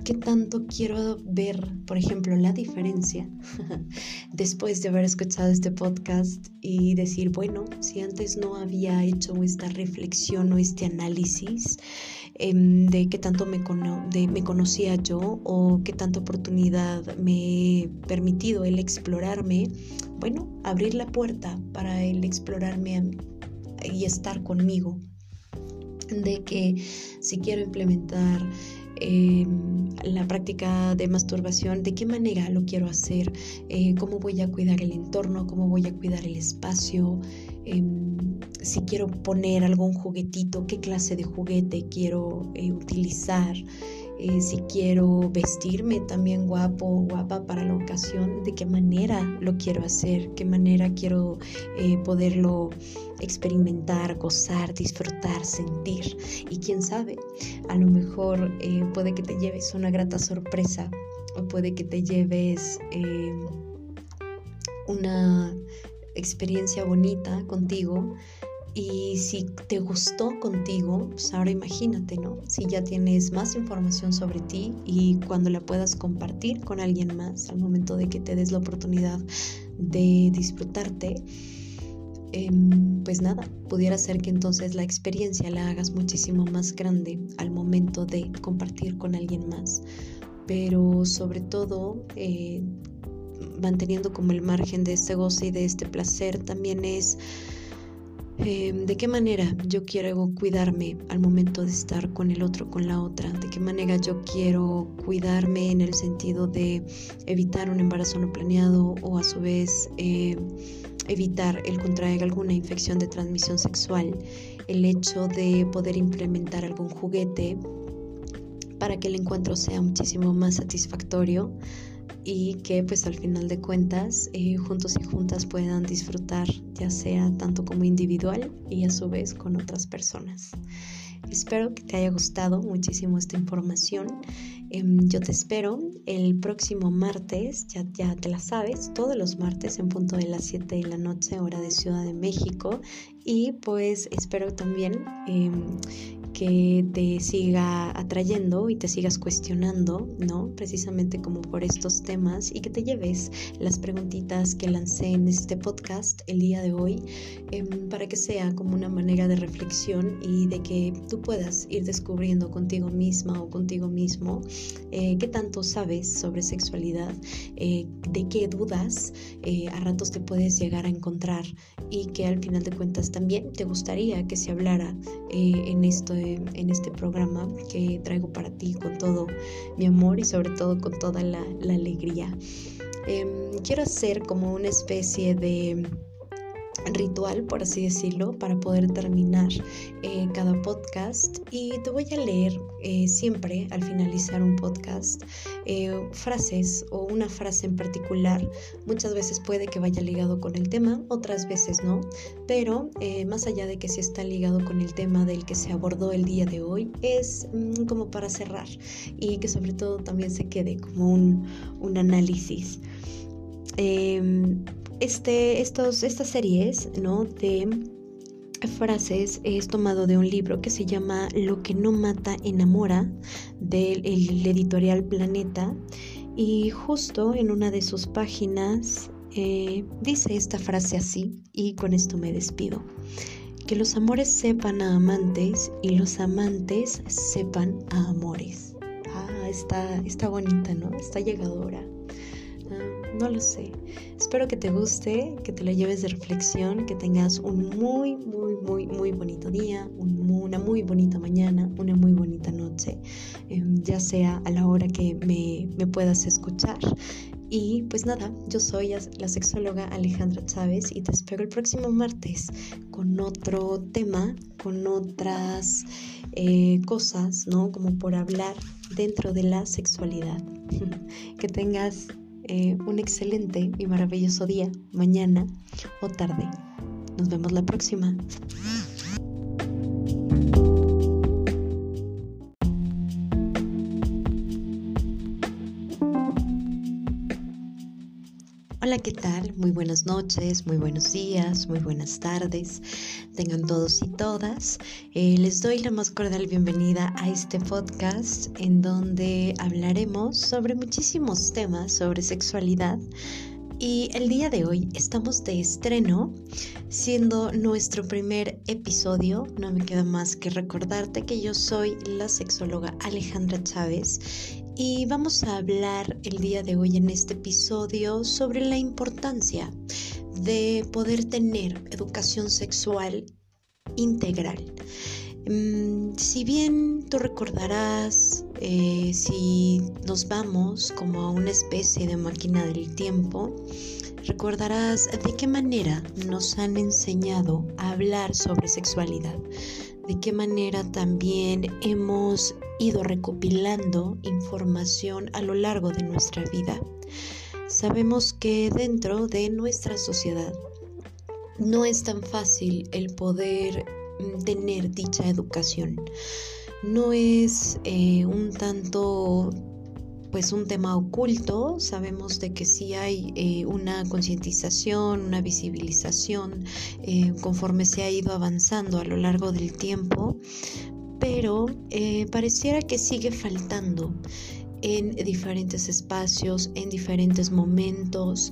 Speaker 1: ¿Qué tanto quiero ver, por ejemplo, la diferencia después de haber escuchado este podcast y decir, bueno, si antes no había hecho esta reflexión o este análisis em, de qué tanto me, me conocía yo o qué tanta oportunidad me he permitido el explorarme, bueno, abrir la puerta para el explorarme y estar conmigo. De que si quiero implementar Em, la práctica de masturbación, de qué manera lo quiero hacer, eh, cómo voy a cuidar el entorno, cómo voy a cuidar el espacio, em, si quiero poner algún juguetito, qué clase de juguete quiero eh, utilizar. Eh, si quiero vestirme también guapo o guapa para la ocasión, de qué manera lo quiero hacer, qué manera quiero eh, poderlo experimentar, gozar, disfrutar, sentir. Y quién sabe, a lo mejor eh, puede que te lleves una grata sorpresa o puede que te lleves una experiencia bonita contigo y si te gustó contigo, pues ahora imagínate, ¿no? Si ya tienes más información sobre ti y cuando la puedas compartir con alguien más al momento de que te des la oportunidad de disfrutarte, em, pues nada, pudiera ser que entonces la experiencia la hagas muchísimo más grande al momento de compartir con alguien más. Pero sobre todo, eh, manteniendo como el margen de este goce y de este placer, también es Em, de qué manera yo quiero cuidarme al momento de estar con el otro, con la otra, de qué manera yo quiero cuidarme en el sentido de evitar un embarazo no planeado o a su vez em, evitar el contraer alguna infección de transmisión sexual, el hecho de poder implementar algún juguete para que el encuentro sea muchísimo más satisfactorio y que pues al final de cuentas eh, juntos y juntas puedan disfrutar ya sea tanto como individual y a su vez con otras personas. Espero que te haya gustado muchísimo esta información. Em, yo te espero el próximo martes, ya, ya te la sabes, todos los martes en punto de las 7 de la noche, hora de Ciudad de México. Y pues espero también em, que te siga atrayendo y te sigas cuestionando, ¿no? Precisamente como por estos temas y que te lleves las preguntitas que lancé en este podcast el día de hoy em, para que sea como una manera de reflexión y de que tú puedas ir descubriendo contigo misma o contigo mismo eh, qué tanto sabes sobre sexualidad, eh, de qué dudas eh, a ratos te puedes llegar a encontrar y que al final de cuentas también te gustaría que se hablara en esto en este programa que traigo para ti con todo mi amor y sobre todo con toda la, alegría. Em, quiero hacer como una especie de ritual, por así decirlo, para poder terminar eh, cada podcast. Y te voy a leer eh, siempre al finalizar un podcast eh, frases o una frase en particular. Muchas veces puede que vaya ligado con el tema, otras veces no. Pero más allá de que si está ligado con el tema del que se abordó el día de hoy, es mm, como para cerrar y que sobre todo también se quede como un, un análisis. Este, estos, estas series ¿no? de frases es tomado de un libro que se llama Lo que no mata enamora del editorial Planeta y justo en una de sus páginas eh, dice esta frase así y con esto me despido. Que los amores sepan a amantes y los amantes sepan a amores. Ah, está, está bonita, ¿no? Está llegadora no lo sé. Espero que te guste, que te lo lleves de reflexión, que tengas un muy, muy, muy, muy bonito día, una muy bonita mañana, una muy bonita noche, em, ya sea a la hora que me, me puedas escuchar. Y pues nada, yo soy la sexóloga Alejandra Chávez y te espero el próximo martes con otro tema, con otras eh, cosas, ¿no? Como por hablar dentro de la sexualidad. que tengas eh, un excelente y maravilloso día, mañana o tarde. Nos vemos la próxima. Hola, ¿qué tal? Muy buenas noches, muy buenos días, muy buenas tardes. Tengan todos y todas. Eh, les doy la más cordial bienvenida a este podcast en donde hablaremos sobre muchísimos temas sobre sexualidad. Y el día de hoy estamos de estreno, siendo nuestro primer episodio. No me queda más que recordarte que yo soy la sexóloga Alejandra Chávez y vamos a hablar el día de hoy en este episodio sobre la importancia de poder tener educación sexual integral. Mm, si bien tú recordarás, eh, si nos vamos como a una especie de máquina del tiempo, recordarás de qué manera nos han enseñado a hablar sobre sexualidad de qué manera también hemos ido recopilando información a lo largo de nuestra vida. Sabemos que dentro de nuestra sociedad no es tan fácil el poder mm, tener dicha educación. No es eh, un tanto pues un tema oculto, sabemos de que sí hay eh, una concientización, una visibilización eh, conforme se ha ido avanzando a lo largo del tiempo, pero pareciera que sigue faltando en diferentes espacios, en diferentes momentos,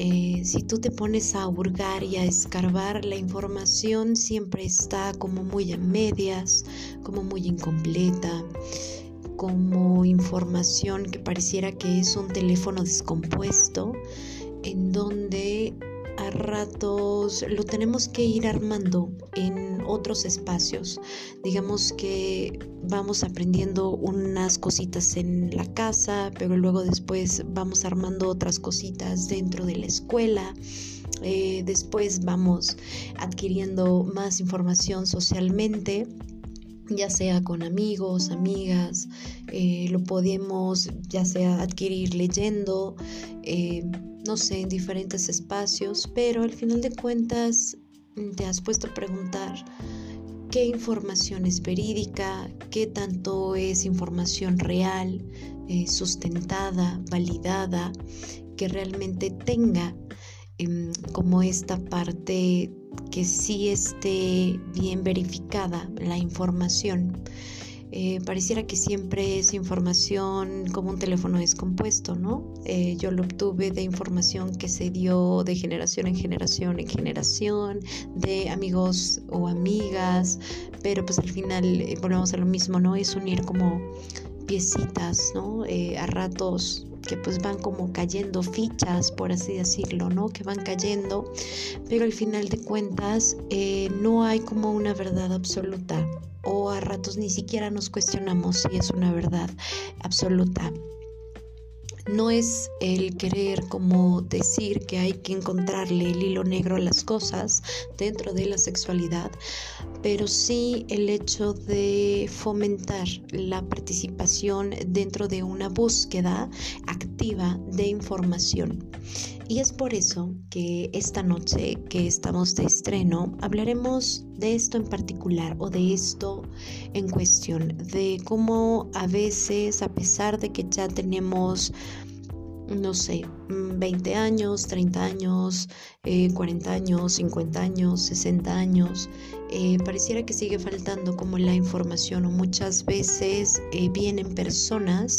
Speaker 1: eh, si tú te pones a hurgar y a escarbar, la información siempre está como muy a medias, como muy incompleta, como información que pareciera que es un teléfono descompuesto, en donde a ratos lo tenemos que ir armando en otros espacios. Digamos que vamos aprendiendo unas cositas en la casa, pero luego después vamos armando otras cositas dentro de la escuela. Eh, después vamos adquiriendo más información socialmente ya sea con amigos, amigas, eh, lo podemos ya sea adquirir leyendo, eh, no sé, en diferentes espacios, pero al final de cuentas mm, te has puesto a preguntar qué información es verídica, qué tanto es información real, eh, sustentada, validada, que realmente tenga em, como esta parte que sí esté bien verificada la información. Eh, pareciera que siempre es información como un teléfono descompuesto, ¿no? Eh, yo lo obtuve de información que se dio de generación en generación en generación, de amigos o amigas, pero pues al final eh, volvemos a lo mismo, ¿no? Es unir como piecitas, ¿no? a ratos que pues van como cayendo fichas, por así decirlo, ¿no? Que van cayendo, pero al final de cuentas no hay como una verdad absoluta o a ratos ni siquiera nos cuestionamos si es una verdad absoluta. No es el querer como decir que hay que encontrarle el hilo negro a las cosas dentro de la sexualidad, pero sí el hecho de fomentar la participación dentro de una búsqueda activa de información. Y es por eso que esta noche que estamos de estreno hablaremos de esto en particular o de esto en cuestión, de cómo a veces, a pesar de que ya tenemos no sé, 20 años, 30 años, 40 eh, años, 50 años, 60 años, eh, pareciera que sigue faltando como la información o muchas veces eh, vienen personas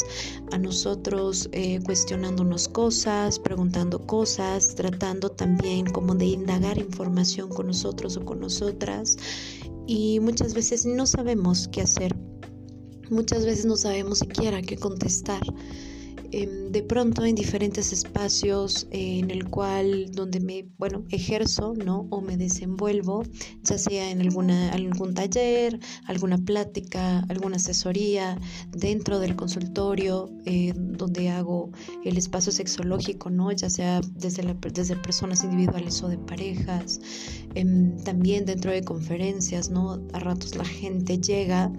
Speaker 1: a nosotros cuestionándonos cosas, preguntando cosas, tratando también como de indagar información con nosotros o con nosotras y muchas veces no sabemos qué hacer, muchas veces no sabemos siquiera qué contestar. Em, de pronto en diferentes espacios eh, en el cual donde me bueno ejerzo no o me desenvuelvo ya sea en alguna algún taller alguna plática alguna asesoría dentro del consultorio eh, donde hago el espacio sexológico no ya sea desde la, desde personas individuales o de parejas em, también dentro de conferencias no a ratos la gente llega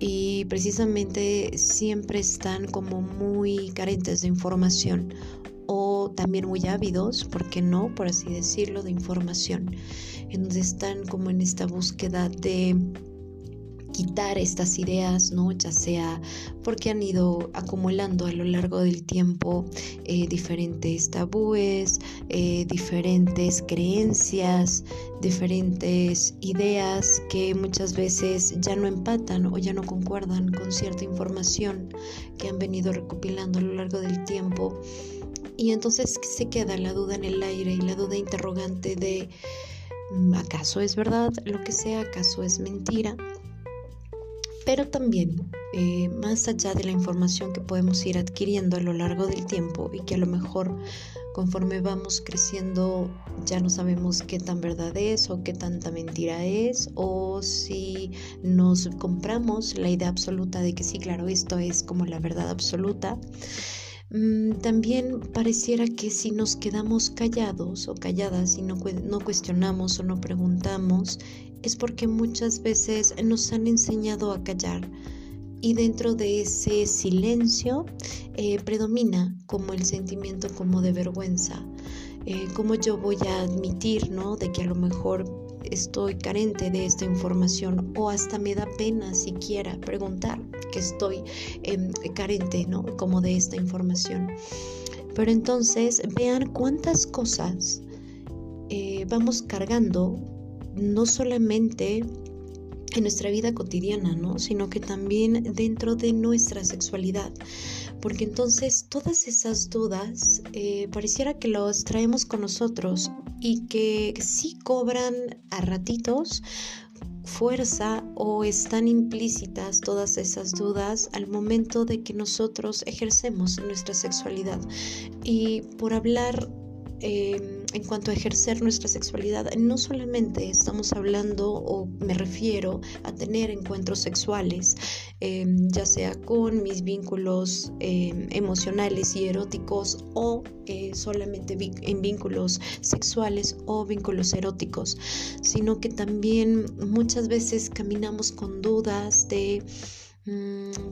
Speaker 1: y precisamente siempre están como muy carentes de información o también muy ávidos, ¿por qué no? Por así decirlo, de información, en están como en esta búsqueda de quitar estas ideas, ¿no? Ya sea porque han ido acumulando a lo largo del tiempo eh, diferentes tabúes, eh, diferentes creencias, diferentes ideas que muchas veces ya no empatan o ya no concuerdan con cierta información que han venido recopilando a lo largo del tiempo. Y entonces se queda la duda en el aire y la duda interrogante de mm, ¿acaso es verdad lo que sea? ¿Acaso es mentira? Pero también eh, más allá de la información que podemos ir adquiriendo a lo largo del tiempo y que a lo mejor conforme vamos creciendo ya no sabemos qué tan verdad es o qué tanta mentira es o si nos compramos la idea absoluta de que sí, claro, esto es como la verdad absoluta. Mm, también pareciera que si nos quedamos callados o calladas y no, no cuestionamos o no preguntamos, es porque muchas veces nos han enseñado a callar y dentro de ese silencio eh, predomina como el sentimiento como de vergüenza, eh, como yo voy a admitir, ¿no? De que a lo mejor estoy carente de esta información o hasta me da pena siquiera preguntar que estoy em, carente, ¿no? Como de esta información. Pero entonces vean cuántas cosas eh, vamos cargando, no solamente en nuestra vida cotidiana, ¿no? Sino que también dentro de nuestra sexualidad. Porque entonces todas esas dudas eh, pareciera que las traemos con nosotros y que sí cobran a ratitos fuerza o están implícitas todas esas dudas al momento de que nosotros ejercemos nuestra sexualidad. Y por hablar Em, en cuanto a ejercer nuestra sexualidad, no solamente estamos hablando o me refiero a tener encuentros sexuales, em, ya sea con mis vínculos em, emocionales y eróticos o eh, solamente en vínculos sexuales o vínculos eróticos, sino que también muchas veces caminamos con dudas de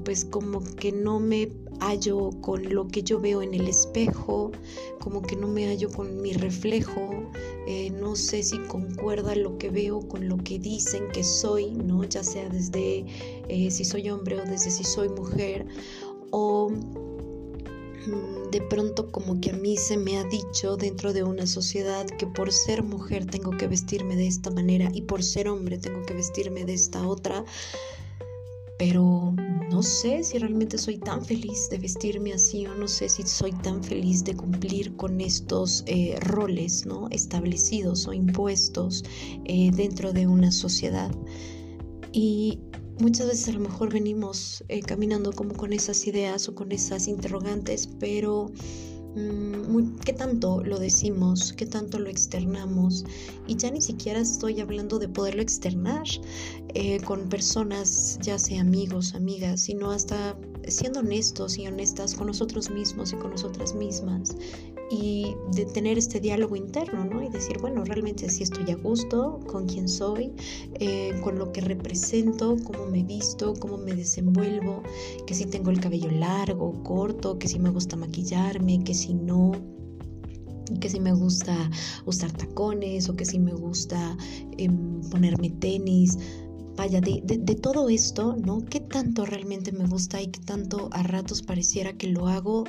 Speaker 1: pues como que no me hallo con lo que yo veo en el espejo, como que no me hallo con mi reflejo, eh, no sé si concuerda lo que veo con lo que dicen que soy, ¿no? Ya sea desde eh, si soy hombre o desde si soy mujer, o mm, de pronto como que a mí se me ha dicho dentro de una sociedad que por ser mujer tengo que vestirme de esta manera y por ser hombre tengo que vestirme de esta otra pero no sé si realmente soy tan feliz de vestirme así o no sé si soy tan feliz de cumplir con estos eh, roles ¿no? establecidos o impuestos eh, dentro de una sociedad. Y muchas veces a lo mejor venimos eh, caminando como con esas ideas o con esas interrogantes, pero qué tanto lo decimos, qué tanto lo externamos. Y ya ni siquiera estoy hablando de poderlo externar eh, con personas, ya sea amigos, amigas, sino hasta siendo honestos y honestas con nosotros mismos y con nosotras mismas y de tener este diálogo interno, ¿no? Y decir, bueno, realmente si estoy a gusto con quién soy, eh, con lo que represento, cómo me visto, cómo me desenvuelvo, que si tengo el cabello largo, corto, que si me gusta maquillarme, que si no, que si me gusta usar tacones o que si me gusta em, ponerme tenis. Vaya, de, de, todo esto, ¿no? ¿Qué tanto realmente me gusta y qué tanto a ratos pareciera que lo hago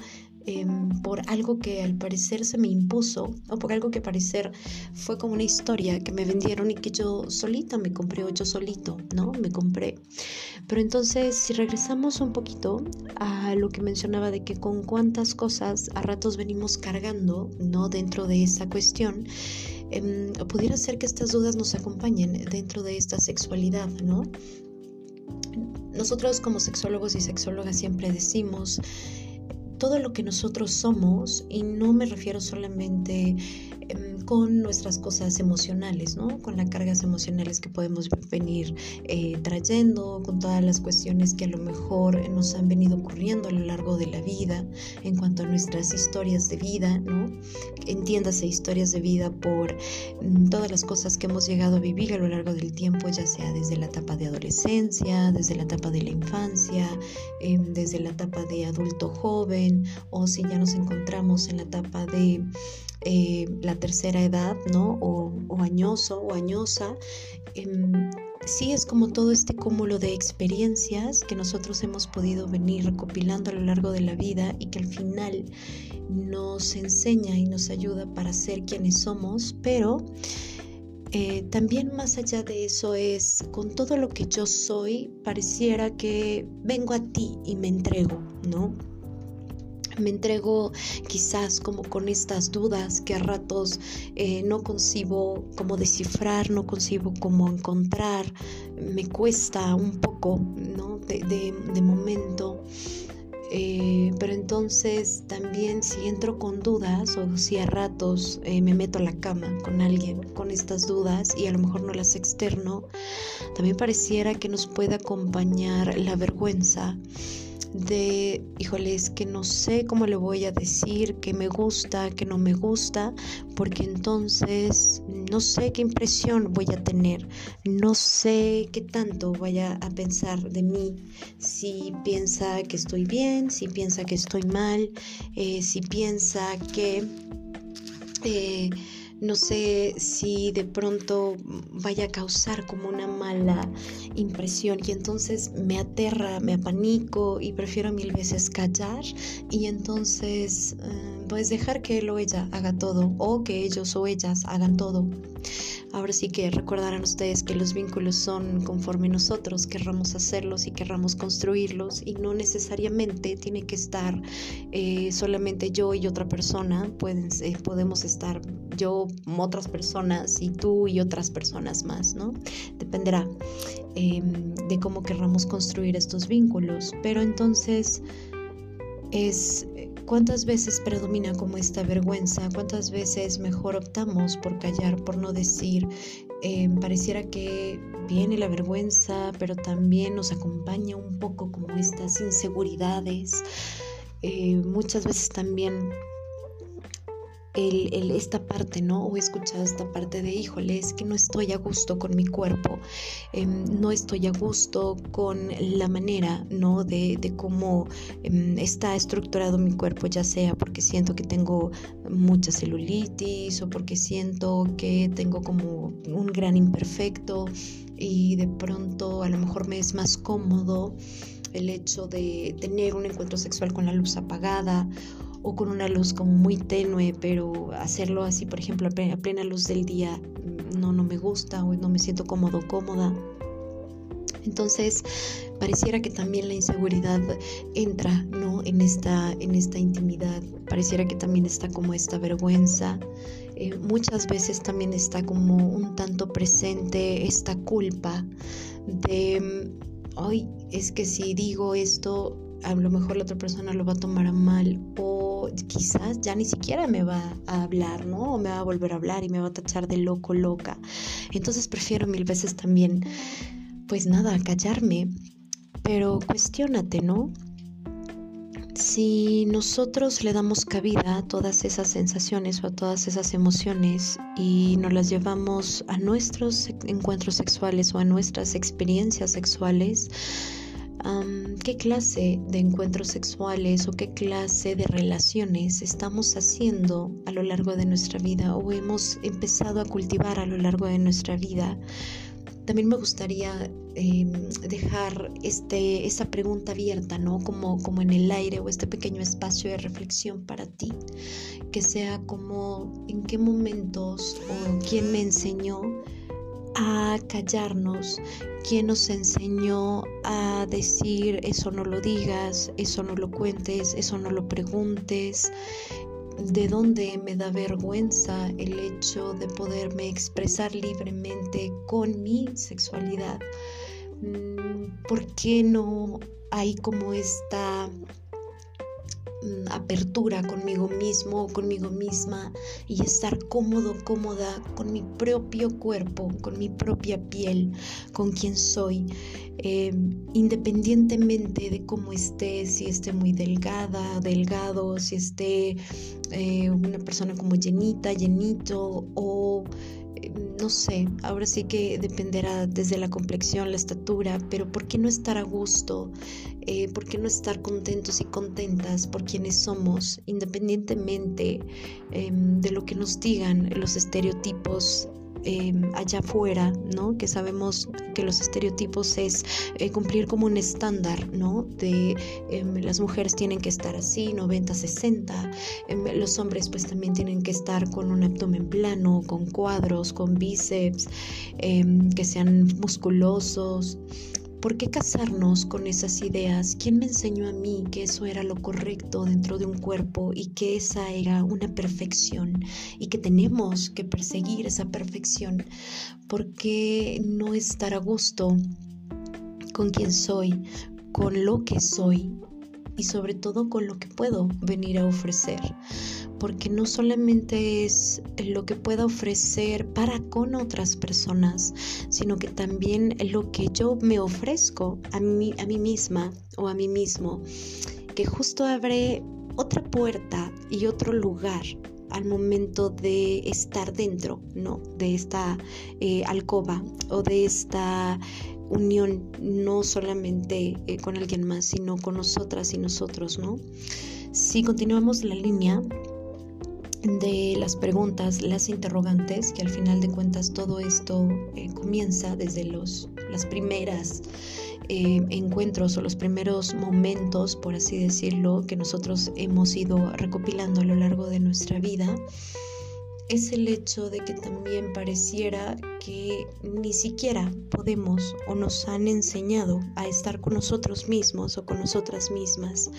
Speaker 1: Em, por algo que al parecer se me impuso o por algo que al parecer fue como una historia que me vendieron y que yo solita me compré o yo solito, ¿no? Me compré. Pero entonces, si regresamos un poquito a lo que mencionaba de que con cuántas cosas a ratos venimos cargando, ¿no? Dentro de esa cuestión, em, pudiera ser que estas dudas nos acompañen dentro de esta sexualidad, ¿no? Nosotros como sexólogos y sexólogas siempre decimos todo lo que nosotros somos, y no me refiero solamente con nuestras cosas emocionales, ¿no? Con las cargas emocionales que podemos venir eh, trayendo, con todas las cuestiones que a lo mejor nos han venido ocurriendo a lo largo de la vida, en cuanto a nuestras historias de vida, ¿no? Entiéndase historias de vida por mm, todas las cosas que hemos llegado a vivir a lo largo del tiempo, ya sea desde la etapa de adolescencia, desde la etapa de la infancia, em, desde la etapa de adulto joven, o si ya nos encontramos en la etapa de eh, la tercera edad, ¿no? O, añoso o añosa. Em, sí es como todo este cúmulo de experiencias que nosotros hemos podido venir recopilando a lo largo de la vida y que al final nos enseña y nos ayuda para ser quienes somos, pero eh, también más allá de eso es, con todo lo que yo soy, pareciera que vengo a ti y me entrego, ¿no? Me entrego quizás como con estas dudas que a ratos eh, no concibo cómo descifrar, no concibo cómo encontrar, me cuesta un poco, ¿no? De, momento. Eh, pero entonces también si entro con dudas o si a ratos eh, me meto a la cama con alguien con estas dudas y a lo mejor no las externo, también pareciera que nos puede acompañar la vergüenza de, híjole, es que no sé cómo le voy a decir que me gusta, que no me gusta, porque entonces no sé qué impresión voy a tener, no sé qué tanto vaya a pensar de mí, si piensa que estoy bien, si piensa que estoy mal, eh, si piensa que... Eh, no sé si de pronto vaya a causar como una mala impresión y entonces me aterra, me apanico y prefiero mil veces callar y entonces eh, pues dejar que él o ella haga todo o que ellos o ellas hagan todo. Ahora sí que recordarán ustedes que los vínculos son conforme nosotros querramos hacerlos y querramos construirlos y no necesariamente tiene que estar eh, solamente yo y otra persona, Pueden, eh, podemos estar yo, otras personas y tú y otras personas más, ¿no? Dependerá em, de cómo querramos construir estos vínculos, pero entonces es ¿Cuántas veces predomina como esta vergüenza? ¿Cuántas veces mejor optamos por callar, por no decir? Em, pareciera que viene la vergüenza, pero también nos acompaña un poco como estas inseguridades. Eh, muchas veces también el, esta parte, ¿no? O he escuchado esta parte de, híjole, es que no estoy a gusto con mi cuerpo, em, no estoy a gusto con la manera, ¿no? De, de cómo em, está estructurado mi cuerpo, ya sea porque siento que tengo mucha celulitis o porque siento que tengo como un gran imperfecto y de pronto a lo mejor me es más cómodo el hecho de tener un encuentro sexual con la luz apagada o con una luz como muy tenue, pero hacerlo así, por ejemplo, a plena, luz del día, mm, no, no me gusta o no me siento cómodo, cómoda. Entonces, pareciera que también la inseguridad entra, ¿no? En esta, en esta intimidad. Pareciera que también está como esta vergüenza. Eh, muchas veces también está como un tanto presente esta culpa de, ay, es que si digo esto, a lo mejor la otra persona lo va a tomar a mal o quizás ya ni siquiera me va a hablar, ¿no? O me va a volver a hablar y me va a tachar de loco, loca. Entonces prefiero mil veces también, pues nada, callarme. Pero cuestiónate, ¿no? Si nosotros le damos cabida a todas esas sensaciones o a todas esas emociones y nos las llevamos a nuestros encuentros sexuales o a nuestras experiencias sexuales, qué clase de encuentros sexuales o qué clase de relaciones estamos haciendo a lo largo de nuestra vida o hemos empezado a cultivar a lo largo de nuestra vida. También me gustaría em, dejar este, esta pregunta abierta, ¿no? Como, como en el aire o este pequeño espacio de reflexión para ti, que sea como en qué momentos o quién me enseñó a callarnos, quien nos enseñó a decir eso no lo digas, eso no lo cuentes, eso no lo preguntes, de dónde me da vergüenza el hecho de poderme expresar libremente con mi sexualidad. Mm, ¿Por qué no hay como esta apertura conmigo mismo o conmigo misma y estar cómodo, cómoda con mi propio cuerpo, con mi propia piel, con quien soy, em, independientemente de cómo esté, si esté muy delgada, delgado, si esté eh, una persona como llenita, llenito o no sé, ahora sí que dependerá desde la complexión, la estatura, pero ¿por qué no estar a gusto? Eh, ¿Por qué no estar contentos y contentas por quienes somos, independientemente em, de lo que nos digan los estereotipos Em, allá afuera, ¿no? Que sabemos que los estereotipos es eh, cumplir como un estándar, ¿no? De em, las mujeres tienen que estar así, 90, 60, em, los hombres pues también tienen que estar con un abdomen plano, con cuadros, con bíceps, que sean musculosos. ¿Por qué casarnos con esas ideas? ¿Quién me enseñó a mí que eso era lo correcto dentro de un cuerpo y que esa era una perfección y que tenemos que perseguir esa perfección? ¿Por qué no estar a gusto con quien soy, con lo que soy y sobre todo con lo que puedo venir a ofrecer? Porque no solamente es lo que pueda ofrecer para con otras personas, sino que también lo que yo me ofrezco a mí, a mí misma o a mí mismo, que justo abre otra puerta y otro lugar al momento de estar dentro, ¿no? De esta eh, alcoba o de esta unión, no solamente eh, con alguien más, sino con nosotras y nosotros, ¿no? Si continuamos la línea de las preguntas, las interrogantes, que al final de cuentas todo esto eh, comienza desde los, las primeras eh, encuentros o los primeros momentos, por así decirlo, que nosotros hemos ido recopilando a lo largo de nuestra vida, es el hecho de que también pareciera que ni siquiera podemos o nos han enseñado a estar con nosotros mismos o con nosotras mismas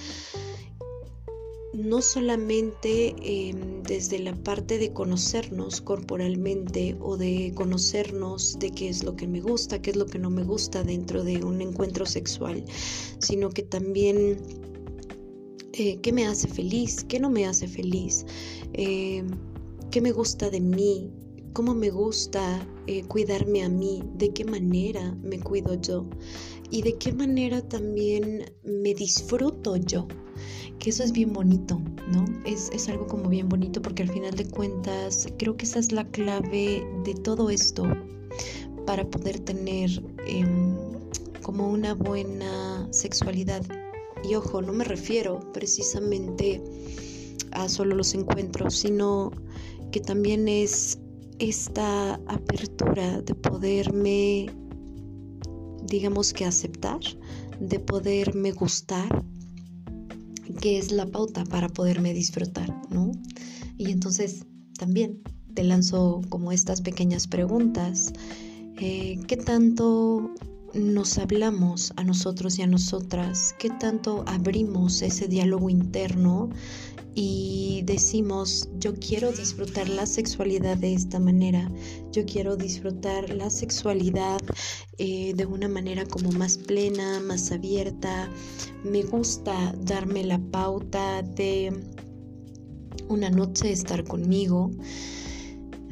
Speaker 1: no solamente em, desde la parte de conocernos corporalmente o de conocernos de qué es lo que me gusta, qué es lo que no me gusta dentro de un encuentro sexual, sino que también eh, qué me hace feliz, qué no me hace feliz, em, qué me gusta de mí, cómo me gusta eh, cuidarme a mí, de qué manera me cuido yo y de qué manera también me disfruto yo que eso es bien bonito, ¿no? Es, es, algo como bien bonito porque al final de cuentas creo que esa es la clave de todo esto para poder tener em, como una buena sexualidad. Y ojo, no me refiero precisamente a solo los encuentros, sino que también es esta apertura de poderme, digamos que aceptar, de poderme gustar, qué es la pauta para poderme disfrutar, ¿no? Y entonces también te lanzo como estas pequeñas preguntas. Eh, ¿Qué tanto nos hablamos a nosotros y a nosotras? ¿Qué tanto abrimos ese diálogo interno y decimos, yo quiero disfrutar la sexualidad de esta manera, yo quiero disfrutar la sexualidad eh, de una manera como más plena, más abierta, me gusta darme la pauta de una noche estar conmigo,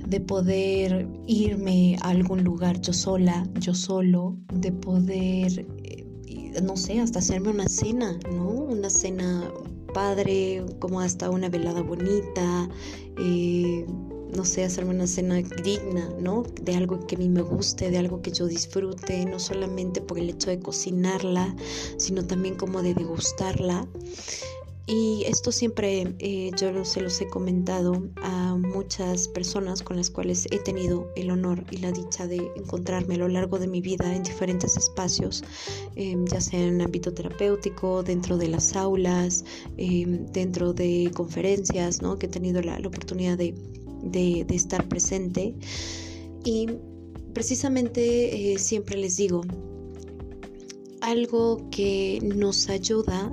Speaker 1: de poder irme a algún lugar yo sola, yo solo, de poder, eh, no sé, hasta hacerme una cena, ¿no? Una cena padre, como hasta una velada bonita, eh, no sé, hacerme una cena digna, ¿no? De algo que a mí me guste, de algo que yo disfrute, no solamente por el hecho de cocinarla, sino también como de degustarla. Y esto siempre eh, yo se los he comentado a muchas personas con las cuales he tenido el honor y la dicha de encontrarme a lo largo de mi vida en diferentes espacios, em, ya sea en ámbito terapéutico, dentro de las aulas, em, dentro de conferencias, ¿no? que he tenido la, oportunidad de, de, estar presente. Y precisamente eh, siempre les digo, algo que nos ayuda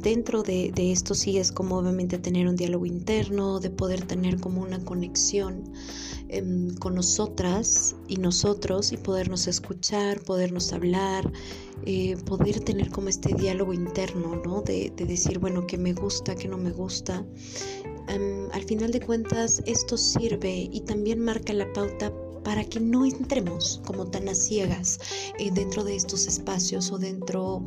Speaker 1: dentro de, esto sí es como obviamente tener un diálogo interno, de poder tener como una conexión em, con nosotras y nosotros y podernos escuchar, podernos hablar, eh, poder tener como este diálogo interno, ¿no? De, decir, bueno, qué me gusta, qué no me gusta. Em, al final de cuentas, esto sirve y también marca la pauta para que no entremos como tan a ciegas eh, dentro de estos espacios o dentro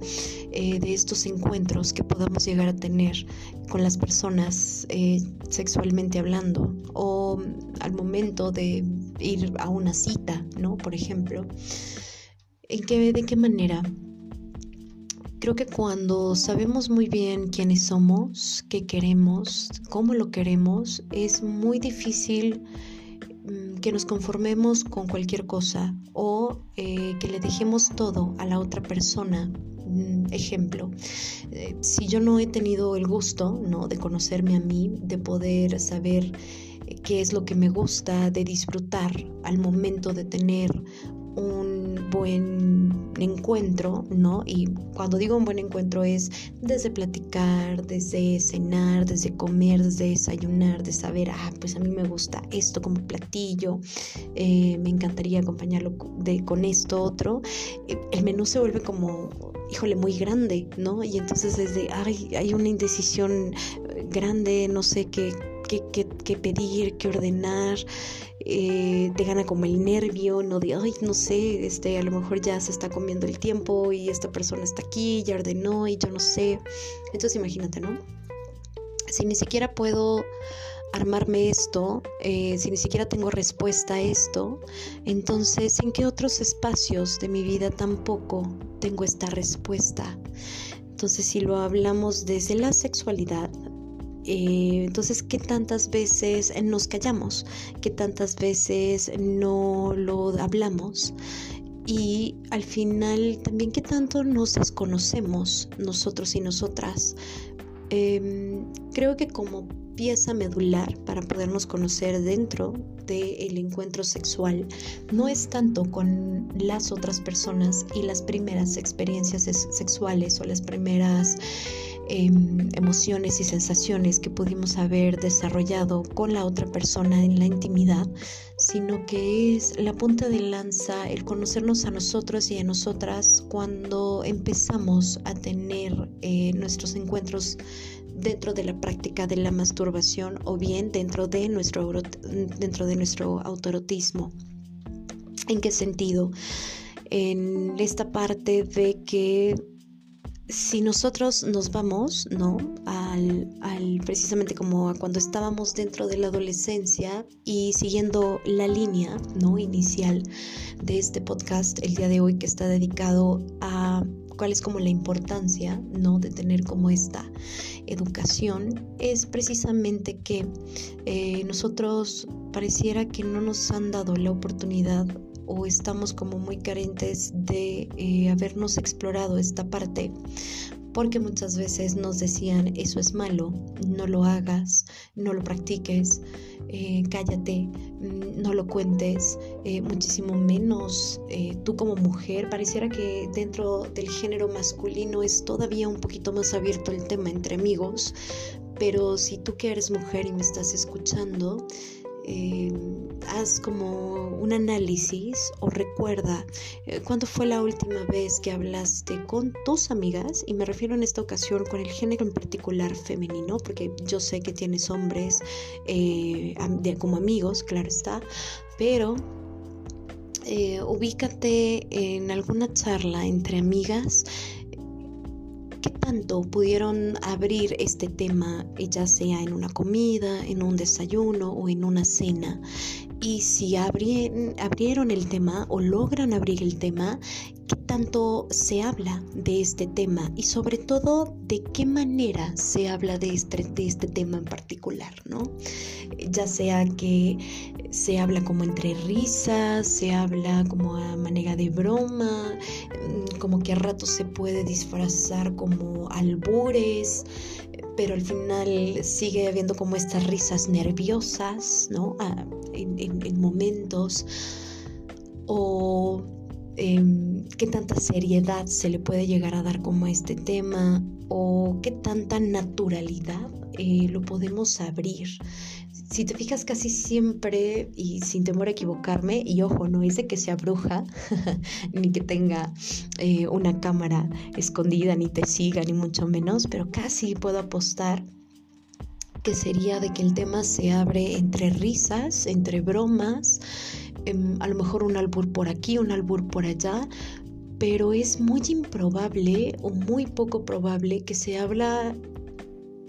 Speaker 1: eh, de estos encuentros que podamos llegar a tener con las personas eh, sexualmente hablando o al momento de ir a una cita, ¿no? Por ejemplo. ¿En qué, ¿De qué manera? Creo que cuando sabemos muy bien quiénes somos, qué queremos, cómo lo queremos, es muy difícil que nos conformemos con cualquier cosa o eh, que le dejemos todo a la otra persona. Mm, ejemplo, eh, si yo no he tenido el gusto ¿no? de conocerme a mí, de poder saber eh, qué es lo que me gusta, de disfrutar al momento de tener un buen encuentro, ¿no? Y cuando digo un buen encuentro es desde platicar, desde cenar, desde comer, desde desayunar, de saber, ah, pues a mí me gusta esto como platillo, eh, me encantaría acompañarlo de, con esto otro. Eh, el menú se vuelve como, híjole, muy grande, ¿no? Y entonces desde, ay, hay una indecisión grande, no sé qué qué, pedir, qué ordenar, eh, te gana como el nervio, no de, ay, no sé, este, a lo mejor ya se está comiendo el tiempo y esta persona está aquí, ya ordenó y yo no sé. Entonces imagínate, ¿no? Si ni siquiera puedo armarme esto, eh, si ni siquiera tengo respuesta a esto, entonces ¿en qué otros espacios de mi vida tampoco tengo esta respuesta? Entonces si lo hablamos desde la sexualidad, eh, entonces, ¿qué tantas veces nos callamos? ¿Qué tantas veces no lo hablamos? Y al final, también, ¿qué tanto nos desconocemos nosotros y nosotras? Em, creo que como pieza medular para podernos conocer dentro del encuentro sexual no es tanto con las otras personas y las primeras experiencias sexuales o las primeras em, emociones y sensaciones que pudimos haber desarrollado con la otra persona en la intimidad, sino que es la punta de lanza el conocernos a nosotros y a nosotras cuando empezamos a tener eh, nuestros encuentros dentro de la práctica de la masturbación o bien dentro de nuestro, dentro de nuestro autorotismo. ¿En qué sentido? En esta parte de que si nosotros nos vamos, ¿no? Al, al, precisamente como cuando estábamos dentro de la adolescencia y siguiendo la línea, ¿no? Inicial de este podcast el día de hoy que está dedicado a cuál es como la importancia, ¿no? De tener como esta educación, es precisamente que eh, nosotros pareciera que no nos han dado la oportunidad o estamos como muy carentes de eh, habernos explorado esta parte porque muchas veces nos decían eso es malo, no lo hagas, no lo practiques, eh, cállate, mm, no lo cuentes, eh, muchísimo menos eh, tú como mujer. Pareciera que dentro del género masculino es todavía un poquito más abierto el tema entre amigos, pero si tú que eres mujer y me estás escuchando, eh, haz como un análisis o recuerda eh, cuándo fue la última vez que hablaste con tus amigas, y me refiero en esta ocasión con el género en particular femenino, porque yo sé que tienes hombres eh, como amigos, claro está, pero ubícate en alguna charla entre amigas ¿Qué tanto pudieron abrir este tema, ya sea en una comida, en un desayuno o en una cena? Y si abrieron el tema o logran abrir el tema, ¿qué tanto se habla de este tema? Y sobre todo, ¿de qué manera se habla de este, de este tema en particular? ¿no? Ya sea que se habla como entre risas, se habla como a manera de broma, mm, como que a ratos se puede disfrazar como albures, pero al final sigue habiendo como estas risas nerviosas, ¿no? Ah, en, momentos. O em, qué tanta seriedad se le puede llegar a dar como a este tema, o qué tanta naturalidad eh, lo podemos abrir si te fijas casi siempre y sin temor a equivocarme, y ojo, no es de que sea bruja, ni que tenga eh, una cámara escondida, ni te siga, ni mucho menos, pero casi puedo apostar que sería de que el tema se abre entre risas, entre bromas, em, a lo mejor un albur por aquí, un albur por allá, pero es muy improbable o muy poco probable que se habla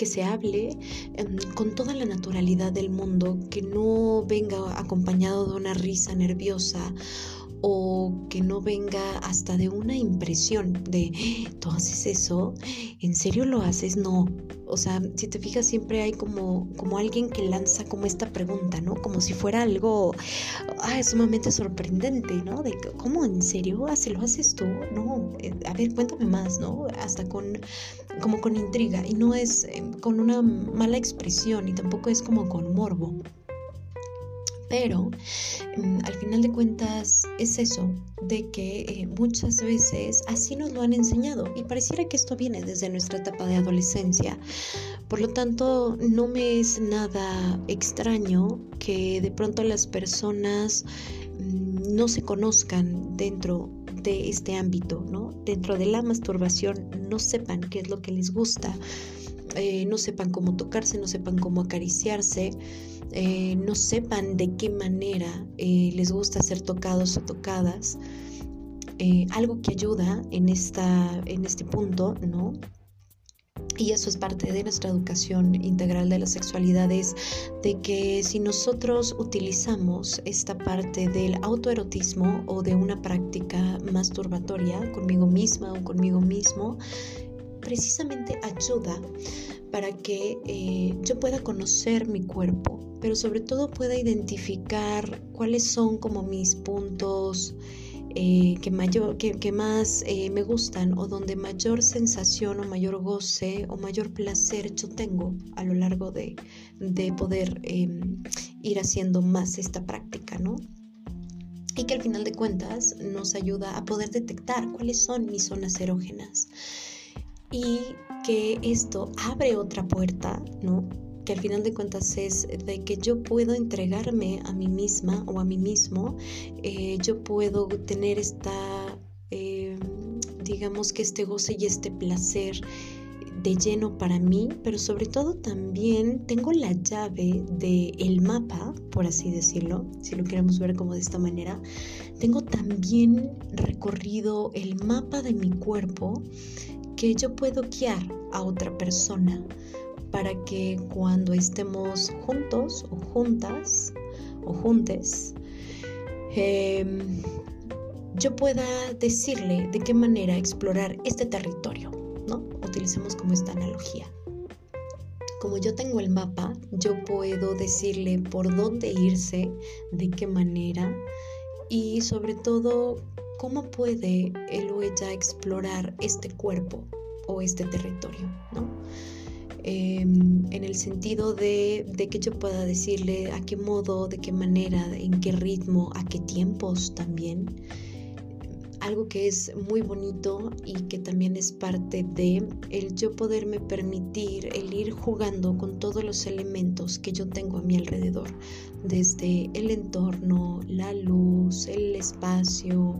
Speaker 1: que se hable em, con toda la naturalidad del mundo, que no venga acompañado de una risa nerviosa o que no venga hasta de una impresión de, ¿tú haces eso? ¿En serio lo haces? No. O sea, si te fijas, siempre hay como, como alguien que lanza como esta pregunta, ¿no? Como si fuera algo ah, sumamente sorprendente, ¿no? De cómo, ¿en serio? ¿Hace, ¿Lo haces tú? No, eh, a ver, cuéntame más, ¿no? Hasta con, como con intriga. Y no es eh, con una mala expresión y tampoco es como con morbo. Pero mm, al final de cuentas es eso, de que eh, muchas veces así nos lo han enseñado y pareciera que esto viene desde nuestra etapa de adolescencia. Por lo tanto, no me es nada extraño que de pronto las personas mm, no se conozcan dentro de este ámbito, ¿no? Dentro de la masturbación no sepan qué es lo que les gusta eh, no sepan cómo tocarse, no sepan cómo acariciarse, eh, no sepan de qué manera eh, les gusta ser tocados o tocadas. algo que ayuda en, esta, en este punto, ¿no? Y eso es parte de nuestra educación integral de la sexualidad, es de que si nosotros utilizamos esta parte del autoerotismo o de una práctica masturbatoria conmigo misma o conmigo mismo, precisamente ayuda para que eh, yo pueda conocer mi cuerpo, pero sobre todo pueda identificar cuáles son como mis puntos eh, que, mayor, que, más eh, me gustan o donde mayor sensación o mayor goce o mayor placer yo tengo a lo largo de, de poder em, ir haciendo más esta práctica, ¿no? Y que al final de cuentas nos ayuda a poder detectar cuáles son mis zonas erógenas. Y que esto abre otra puerta, ¿no? Que al final de cuentas es de que yo puedo entregarme a mí misma o a mí mismo, eh, yo puedo tener esta, eh, digamos que este goce y este placer de lleno para mí, pero sobre todo también tengo la llave del el mapa, por así decirlo, si lo queremos ver como de esta manera, tengo también recorrido el mapa de mi cuerpo que yo puedo guiar a otra persona para que cuando estemos juntos o juntas o juntes, em, yo pueda decirle de qué manera explorar este territorio, ¿no? Utilicemos como esta analogía. Como yo tengo el mapa, yo puedo decirle por dónde irse, de qué manera y sobre todo cómo puede él o ella explorar este cuerpo o este territorio, ¿no? Em, en el sentido de, que yo pueda decirle a qué modo, de qué manera, en qué ritmo, a qué tiempos también. Algo que es muy bonito y que también es parte de el yo poderme permitir el ir jugando con todos los elementos que yo tengo a mi alrededor, desde el entorno, la luz, el espacio,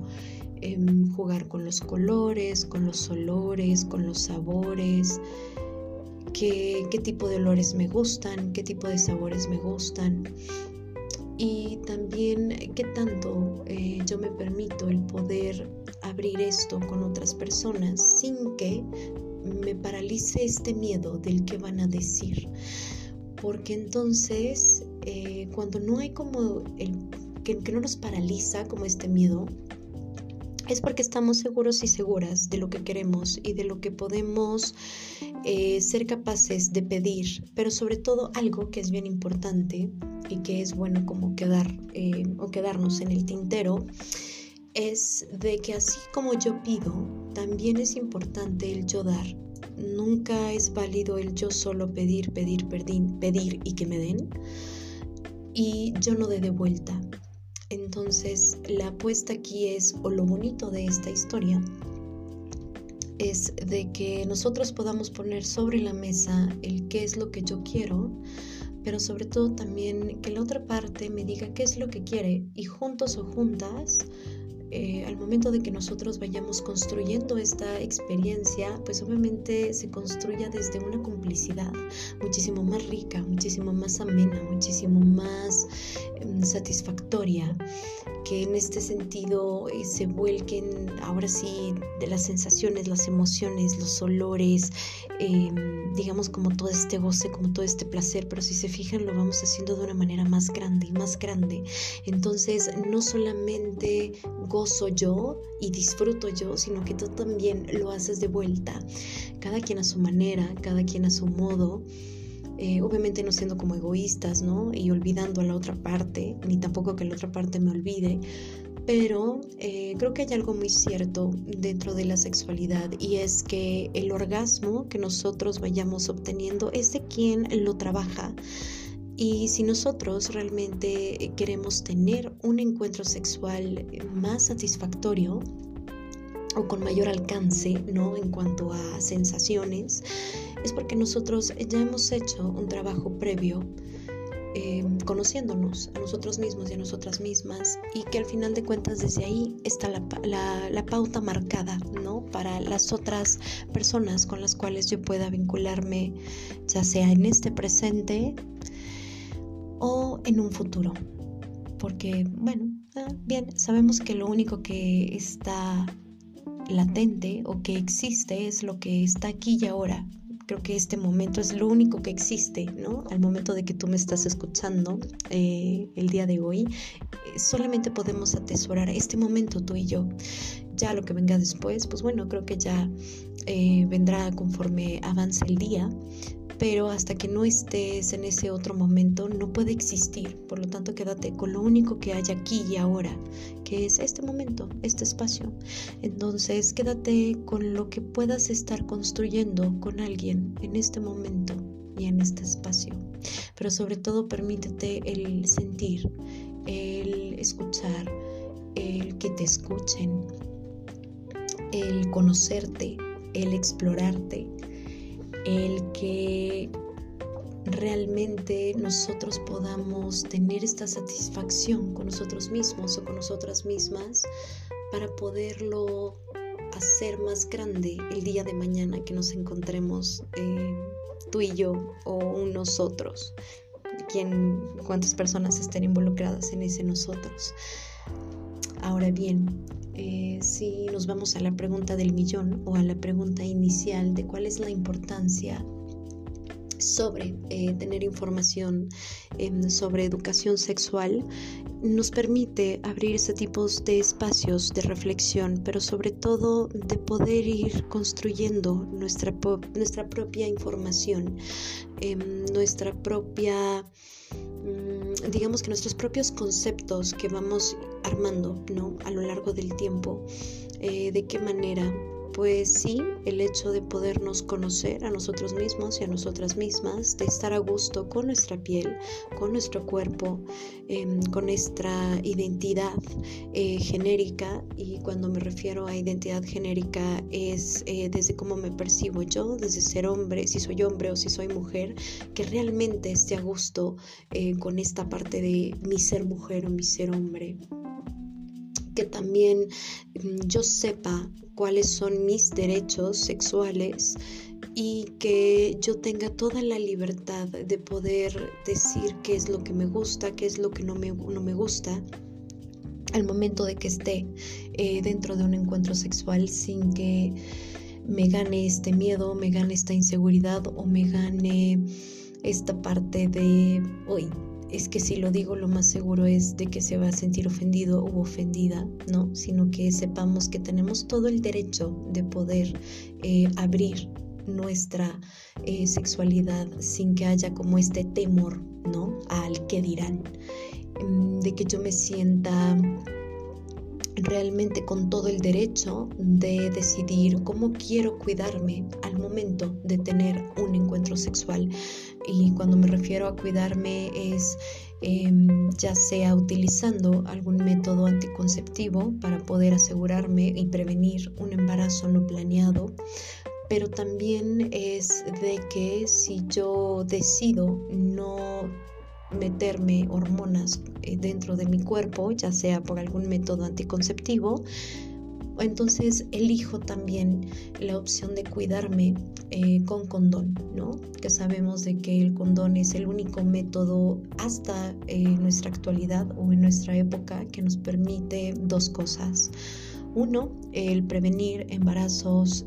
Speaker 1: em, jugar con los colores, con los olores, con los sabores, qué, tipo de olores me gustan, qué tipo de sabores me gustan y también qué tanto eh, yo me permito el poder abrir esto con otras personas sin que me paralice este miedo del que van a decir. Porque entonces, eh, cuando no hay como el que no nos paraliza como este miedo, es porque estamos seguros y seguras de lo que queremos y de lo que podemos eh, ser capaces de pedir, pero sobre todo algo que es bien importante y que es bueno como quedar eh, o quedarnos en el tintero, es de que así como yo pido, también es importante el yo dar. Nunca es válido el yo solo pedir, pedir, pedir, pedir y que me den y yo no de vuelta. Entonces, la apuesta aquí es, o lo bonito de esta historia, es de que nosotros podamos poner sobre la mesa el qué es lo que yo quiero, pero sobre todo también que la otra parte me diga qué es lo que quiere y juntos o juntas eh, al momento de que nosotros vayamos construyendo esta experiencia, pues obviamente se construya desde una complicidad muchísimo más rica, muchísimo más amena, muchísimo más em, satisfactoria, que en este sentido eh, se vuelquen ahora sí de las sensaciones, las emociones, los olores, em, digamos como todo este goce, como todo este placer, pero si se fijan lo vamos haciendo de una manera más grande y más grande. Entonces no solamente gozo yo y disfruto yo, sino que tú también lo haces de vuelta, cada quien a su manera, cada quien a su modo. Eh, obviamente no siendo como egoístas, ¿no? Y olvidando a la otra parte, ni tampoco que la otra parte me olvide, pero eh, creo que hay algo muy cierto dentro de la sexualidad y es que el orgasmo que nosotros vayamos obteniendo es de quien lo trabaja. Y si nosotros realmente queremos tener un encuentro sexual más satisfactorio o con mayor alcance, ¿no? En cuanto a sensaciones, es porque nosotros ya hemos hecho un trabajo previo eh, conociéndonos a nosotros mismos y a nosotras mismas y que al final de cuentas desde ahí está la, pauta marcada, ¿no? Para las otras personas con las cuales yo pueda vincularme, ya sea en este presente o en un futuro. Porque, bueno, ah, bien, sabemos que lo único que está latente o que existe es lo que está aquí y ahora, Creo que este momento es lo único que existe, ¿no? Al momento de que tú me estás escuchando eh, el día de hoy, eh, solamente podemos atesorar este momento tú y yo. Ya lo que venga después, pues bueno, creo que ya eh, vendrá conforme avance el día, pero hasta que no estés en ese otro momento no puede existir. Por lo tanto, quédate con lo único que hay aquí y ahora, que es este momento, este espacio. Entonces, quédate con lo que puedas estar construyendo con alguien en este momento y en este espacio. Pero sobre todo, permítete el sentir, el escuchar, el que te escuchen, el conocerte, el explorarte el que realmente nosotros podamos tener esta satisfacción con nosotros mismos o con nosotras mismas para poderlo hacer más grande el día de mañana que nos encontremos eh, tú y yo o nosotros, cuántas personas estén involucradas en ese nosotros. Ahora bien, eh, si nos vamos a la pregunta del millón o a la pregunta inicial de cuál es la importancia sobre eh, tener información em, sobre educación sexual nos permite abrir ese tipo de espacios de reflexión, pero sobre todo de poder ir construyendo nuestra, nuestra propia información, em, nuestra propia mm, digamos que nuestros propios conceptos que vamos armando ¿no? a lo largo del tiempo, eh, de qué manera pues sí, el hecho de podernos conocer a nosotros mismos y a nosotras mismas, de estar a gusto con nuestra piel, con nuestro cuerpo, em, con nuestra identidad eh, genérica. Y cuando me refiero a identidad genérica es eh, desde cómo me percibo yo, desde ser hombre, si soy hombre o si soy mujer, que realmente esté a gusto con esta parte de mi ser mujer o mi ser hombre que también mm, yo sepa cuáles son mis derechos sexuales y que yo tenga toda la libertad de poder decir qué es lo que me gusta, qué es lo que no me, no me gusta al momento de que esté eh, dentro de un encuentro sexual sin que me gane este miedo, me gane esta inseguridad o me gane esta parte de, hoy es que si lo digo lo más seguro es de que se va a sentir ofendido o ofendida, ¿no? Sino que sepamos que tenemos todo el derecho de poder eh, abrir nuestra eh, sexualidad sin que haya como este temor, ¿no? Al que dirán, mm, de que yo me sienta realmente con todo el derecho de decidir cómo quiero cuidarme al momento de tener un encuentro sexual. Y cuando me refiero a cuidarme es em, ya sea utilizando algún método anticonceptivo para poder asegurarme y prevenir un embarazo no planeado, pero también es de que si yo decido no meterme hormonas eh, dentro de mi cuerpo, ya sea por algún método anticonceptivo, entonces elijo también la opción de cuidarme eh, con condón, ¿no? Que sabemos de que el condón es el único método hasta eh, nuestra actualidad o en nuestra época que nos permite dos cosas. Uno, el prevenir embarazos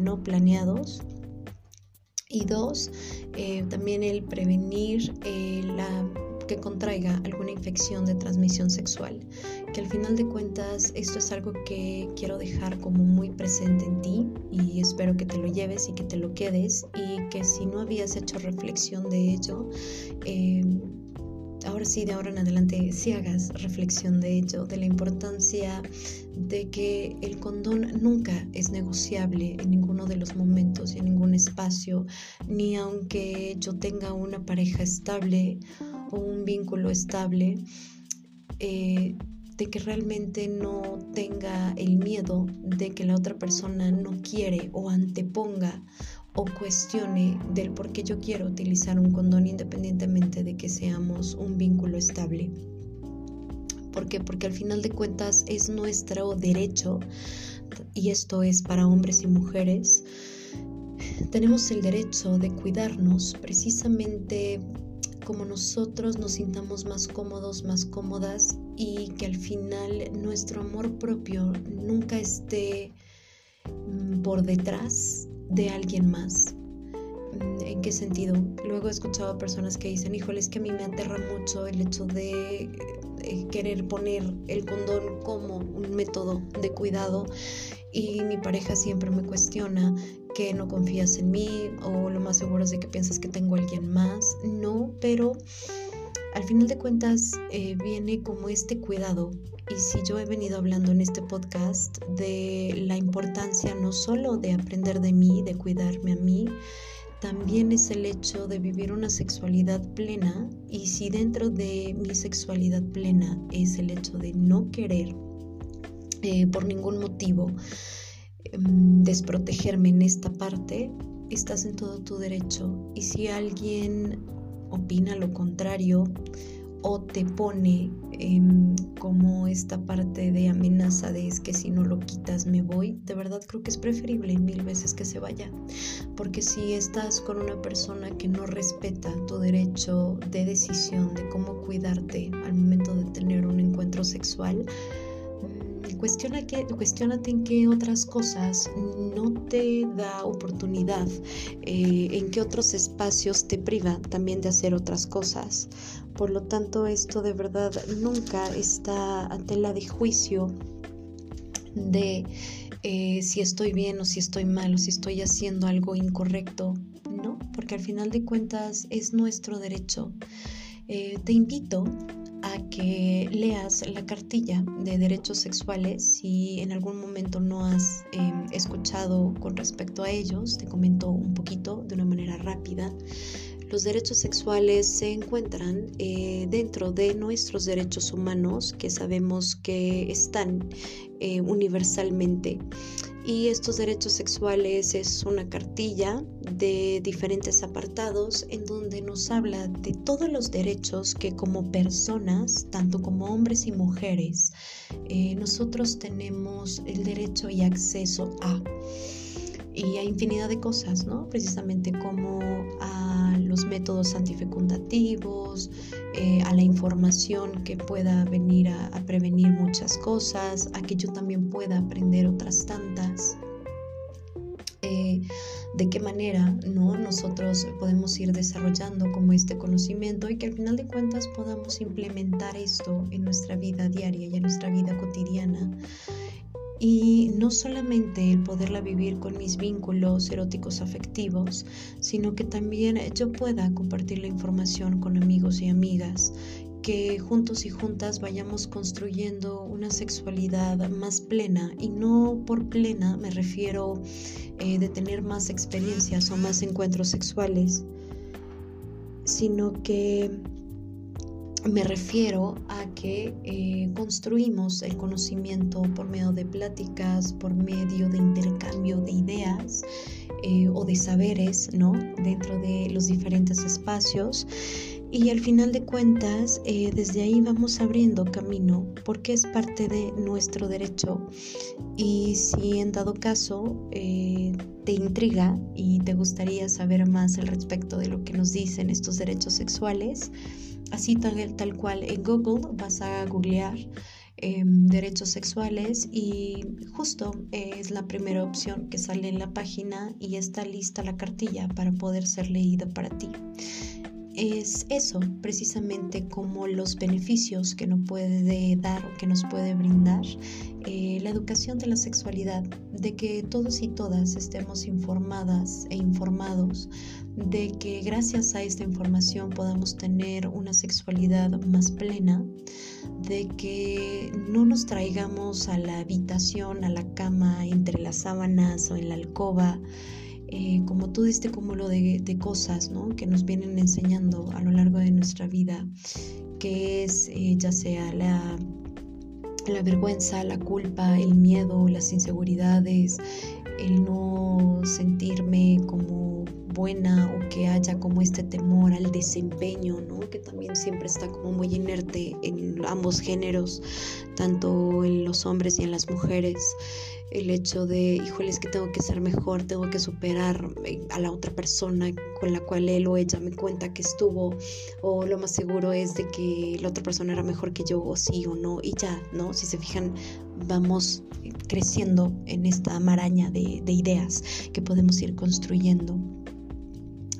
Speaker 1: no planeados y dos, eh, también el prevenir eh, la, que contraiga alguna infección de transmisión sexual, que al final de cuentas esto es algo que quiero dejar como muy presente en ti y espero que te lo lleves y que te lo quedes y que si no habías hecho reflexión de ello, eh, ahora sí, de ahora en adelante, si hagas reflexión de ello, de la importancia de que el condón nunca es negociable en ninguno de los momentos y en ningún espacio, ni aunque yo tenga una pareja estable un vínculo estable, eh, de que realmente no tenga el miedo de que la otra persona no quiere o anteponga o cuestione del por qué yo quiero utilizar un condón independientemente de que seamos un vínculo estable. ¿Por qué? Porque al final de cuentas es nuestro derecho, y esto es para hombres y mujeres, tenemos el derecho de cuidarnos precisamente como nosotros nos sintamos más cómodos, más cómodas y que al final nuestro amor propio nunca esté mm, por detrás de alguien más. Mm, ¿En qué sentido? Luego he escuchado a personas que dicen, híjole, es que a mí me aterra mucho el hecho de eh, querer poner el condón como un método de cuidado y mi pareja siempre me cuestiona que no confías en mí o lo más seguro es de que piensas que tengo alguien más. No, pero al final de cuentas eh, viene como este cuidado. Y si yo he venido hablando en este podcast de la importancia no solo de aprender de mí, de cuidarme a mí, también es el hecho de vivir una sexualidad plena y si dentro de mi sexualidad plena es el hecho de no querer eh, por ningún motivo desprotegerme en esta parte, estás en todo tu derecho. Y si alguien opina lo contrario o te pone em, como esta parte de amenaza de es que si no lo quitas me voy, de verdad creo que es preferible mil veces que se vaya. Porque si estás con una persona que no respeta tu derecho de decisión de cómo cuidarte al momento de tener un encuentro sexual, cuestiona que, en qué otras cosas no te da oportunidad, eh, en qué otros espacios te priva también de hacer otras cosas. Por lo tanto, esto de verdad nunca está a tela de juicio de eh, si estoy bien o si estoy mal o si estoy haciendo algo incorrecto. No, porque al final de cuentas es nuestro derecho. Eh, te invito a que leas la cartilla de derechos sexuales si en algún momento no has em, escuchado con respecto a ellos. Te comento un poquito de una manera rápida. Los derechos sexuales se encuentran eh, dentro de nuestros derechos humanos que sabemos que están eh, universalmente y estos derechos sexuales es una cartilla de diferentes apartados en donde nos habla de todos los derechos que como personas, tanto como hombres y mujeres, eh, nosotros tenemos el derecho y acceso a. Y hay infinidad de cosas, ¿no? Precisamente como a los métodos antifecundativos, eh, a la información que pueda venir a, prevenir muchas cosas, a que yo también pueda aprender otras tantas. Eh, de qué manera ¿no? nosotros podemos ir desarrollando como este conocimiento y que al final de cuentas podamos implementar esto en nuestra vida diaria y en nuestra vida cotidiana y no solamente el poderla vivir con mis vínculos eróticos afectivos, sino que también yo pueda compartir la información con amigos y amigas, que juntos y juntas vayamos construyendo una sexualidad más plena y no por plena me refiero eh, de tener más experiencias o más encuentros sexuales, sino que me refiero a que eh, construimos el conocimiento por medio de pláticas, por medio de intercambio de ideas eh, o de saberes, ¿no? Dentro de los diferentes espacios. Y al final de cuentas, eh, desde ahí vamos abriendo camino porque es parte de nuestro derecho. Y si en dado caso te intriga y te gustaría saber más al respecto de lo que nos dicen estos derechos sexuales, así tal, tal cual en Google vas a googlear em, derechos sexuales y justo es la primera opción que sale en la página y está lista la cartilla para poder ser leída para ti. Es eso precisamente como los beneficios que nos puede dar o que nos puede brindar eh, la educación de la sexualidad, de que todos y todas estemos informadas e informados de que gracias a esta información podamos tener una sexualidad más plena, de que no nos traigamos a la habitación, a la cama, entre las sábanas o en la alcoba, eh, como todo este cúmulo de, cosas que nos vienen enseñando a lo largo de nuestra vida, que es eh, ya sea la, la vergüenza, la culpa, el miedo, las inseguridades, el no sentirme como buena o que haya como este temor al desempeño, ¿no? Que también siempre está como muy inerte en ambos géneros, tanto en los hombres y en las mujeres el hecho de, híjole, es que tengo que ser mejor, tengo que superar eh, a la otra persona con la cual él o ella me cuenta que estuvo, o lo más seguro es de que la otra persona era mejor que yo, o sí o no, y ya, ¿no? Si se fijan, vamos creciendo en esta maraña de, de ideas que podemos ir construyendo.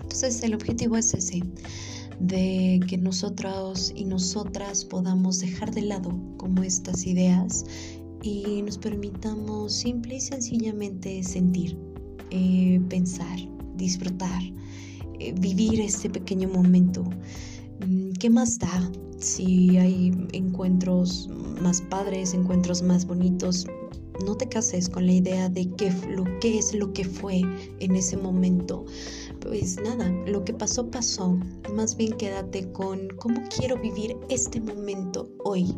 Speaker 1: Entonces el objetivo es ese, de que nosotros y nosotras podamos dejar de lado como estas ideas y nos permitamos simple y sencillamente sentir, eh, pensar, disfrutar, eh, vivir este pequeño momento. Mm, ¿Qué más da si hay encuentros más padres, encuentros más bonitos? No te cases con la idea de qué, lo, qué es lo que fue en ese momento pues nada, lo que pasó pasó. Más bien quédate con cómo quiero vivir este momento hoy,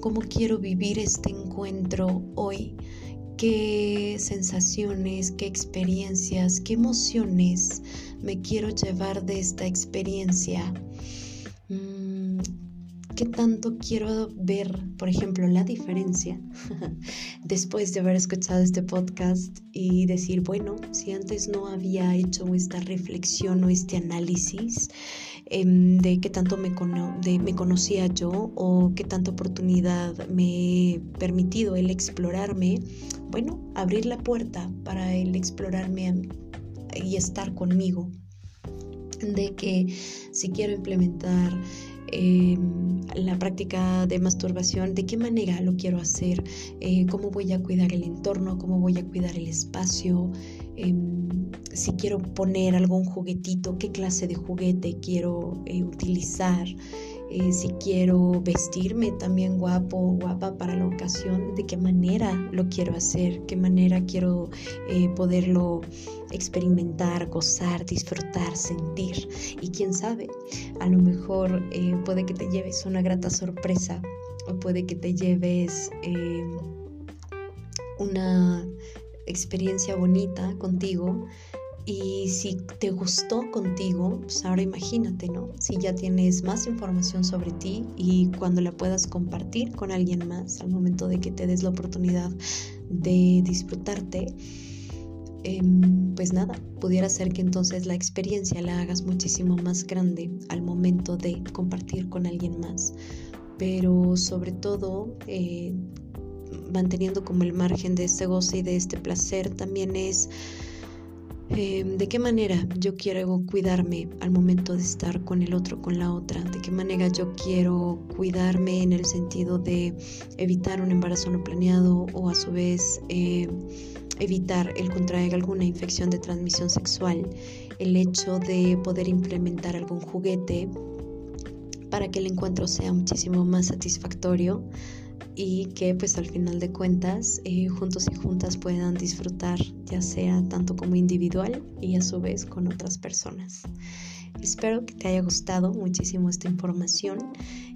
Speaker 1: cómo quiero vivir este encuentro hoy, qué sensaciones, qué experiencias, qué emociones me quiero llevar de esta experiencia. Mm, ¿Qué tanto quiero ver, por ejemplo, la diferencia después de haber escuchado este podcast y decir, bueno, si antes no había hecho esta reflexión o este análisis em, de qué tanto me, me conocía yo o qué tanta oportunidad me he permitido el explorarme, bueno, abrir la puerta para el explorarme y estar conmigo de que si quiero implementar Em, la práctica de masturbación, de qué manera lo quiero hacer, eh, cómo voy a cuidar el entorno, cómo voy a cuidar el espacio, em, si quiero poner algún juguetito, qué clase de juguete quiero eh, utilizar. Eh, si quiero vestirme también guapo o guapa para la ocasión, de qué manera lo quiero hacer, qué manera quiero eh, poderlo experimentar, gozar, disfrutar, sentir. Y quién sabe, a lo mejor eh, puede que te lleves una grata sorpresa o puede que te lleves una experiencia bonita contigo y si te gustó contigo, pues ahora imagínate, ¿no? Si ya tienes más información sobre ti y cuando la puedas compartir con alguien más, al momento de que te des la oportunidad de disfrutarte, em, pues nada, pudiera ser que entonces la experiencia la hagas muchísimo más grande al momento de compartir con alguien más. Pero sobre todo, eh, manteniendo como el margen de este goce y de este placer, también es Em, de qué manera yo quiero cuidarme al momento de estar con el otro, con la otra, de qué manera yo quiero cuidarme en el sentido de evitar un embarazo no planeado o a su vez eh, evitar el contraer alguna infección de transmisión sexual, el hecho de poder implementar algún juguete para que el encuentro sea muchísimo más satisfactorio y que pues al final de cuentas eh, juntos y juntas puedan disfrutar ya sea tanto como individual y a su vez con otras personas. Espero que te haya gustado muchísimo esta información.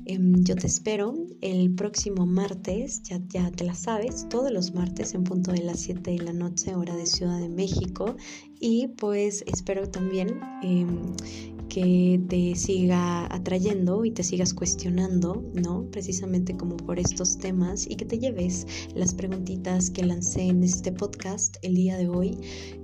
Speaker 1: Em, yo te espero el próximo martes, ya, ya te la sabes, todos los martes en punto de las 7 de la noche, hora de Ciudad de México. Y pues espero también em, que te siga atrayendo y te sigas cuestionando, ¿no? Precisamente como por estos temas y que te lleves las preguntitas que lancé en este podcast el día de hoy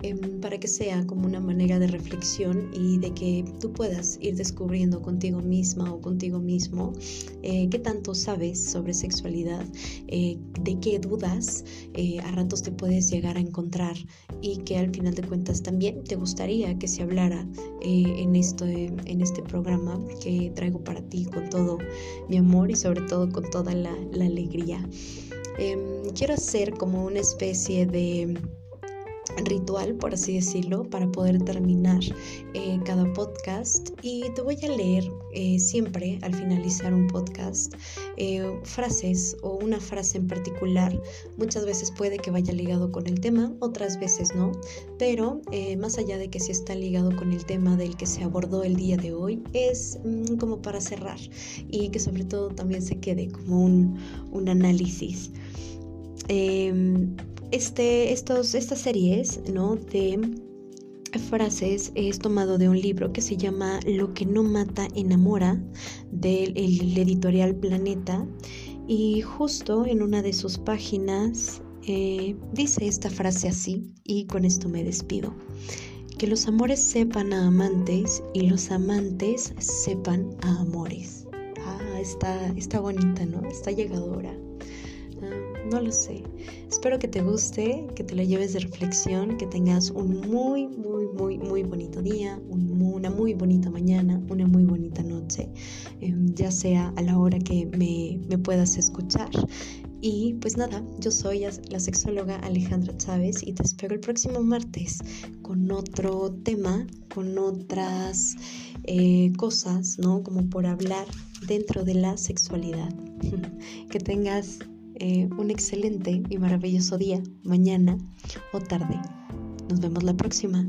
Speaker 1: em, para que sea como una manera de reflexión y de que tú puedas ir descubriendo contigo misma o contigo mismo eh, qué tanto sabes sobre sexualidad, eh, de qué dudas eh, a ratos te puedes llegar a encontrar y que al final de cuentas también te gustaría que se hablara en esto en este programa que traigo para ti con todo mi amor y sobre todo con toda la, alegría. Em, quiero hacer como una especie de ritual, por así decirlo, para poder terminar eh, cada podcast. Y te voy a leer eh, siempre al finalizar un podcast eh, frases o una frase en particular. Muchas veces puede que vaya ligado con el tema, otras veces no. Pero más allá de que si está ligado con el tema del que se abordó el día de hoy, es mm, como para cerrar y que sobre todo también se quede como un, un análisis. Este, estos, estas series, ¿no? De frases es tomado de un libro que se llama Lo que no mata enamora del editorial Planeta y justo en una de sus páginas eh, dice esta frase así y con esto me despido. Que los amores sepan a amantes y los amantes sepan a amores. Ah, está, está bonita, ¿no? Está llegadora. No lo sé. Espero que te guste, que te lo lleves de reflexión, que tengas un muy, muy, muy, muy bonito día, una muy bonita mañana, una muy bonita noche, em, ya sea a la hora que me, me puedas escuchar. Y pues nada, yo soy la sexóloga Alejandra Chávez y te espero el próximo martes con otro tema, con otras eh, cosas, ¿no? Como por hablar dentro de la sexualidad. que tengas eh, un excelente y maravilloso día, mañana o tarde. Nos vemos la próxima.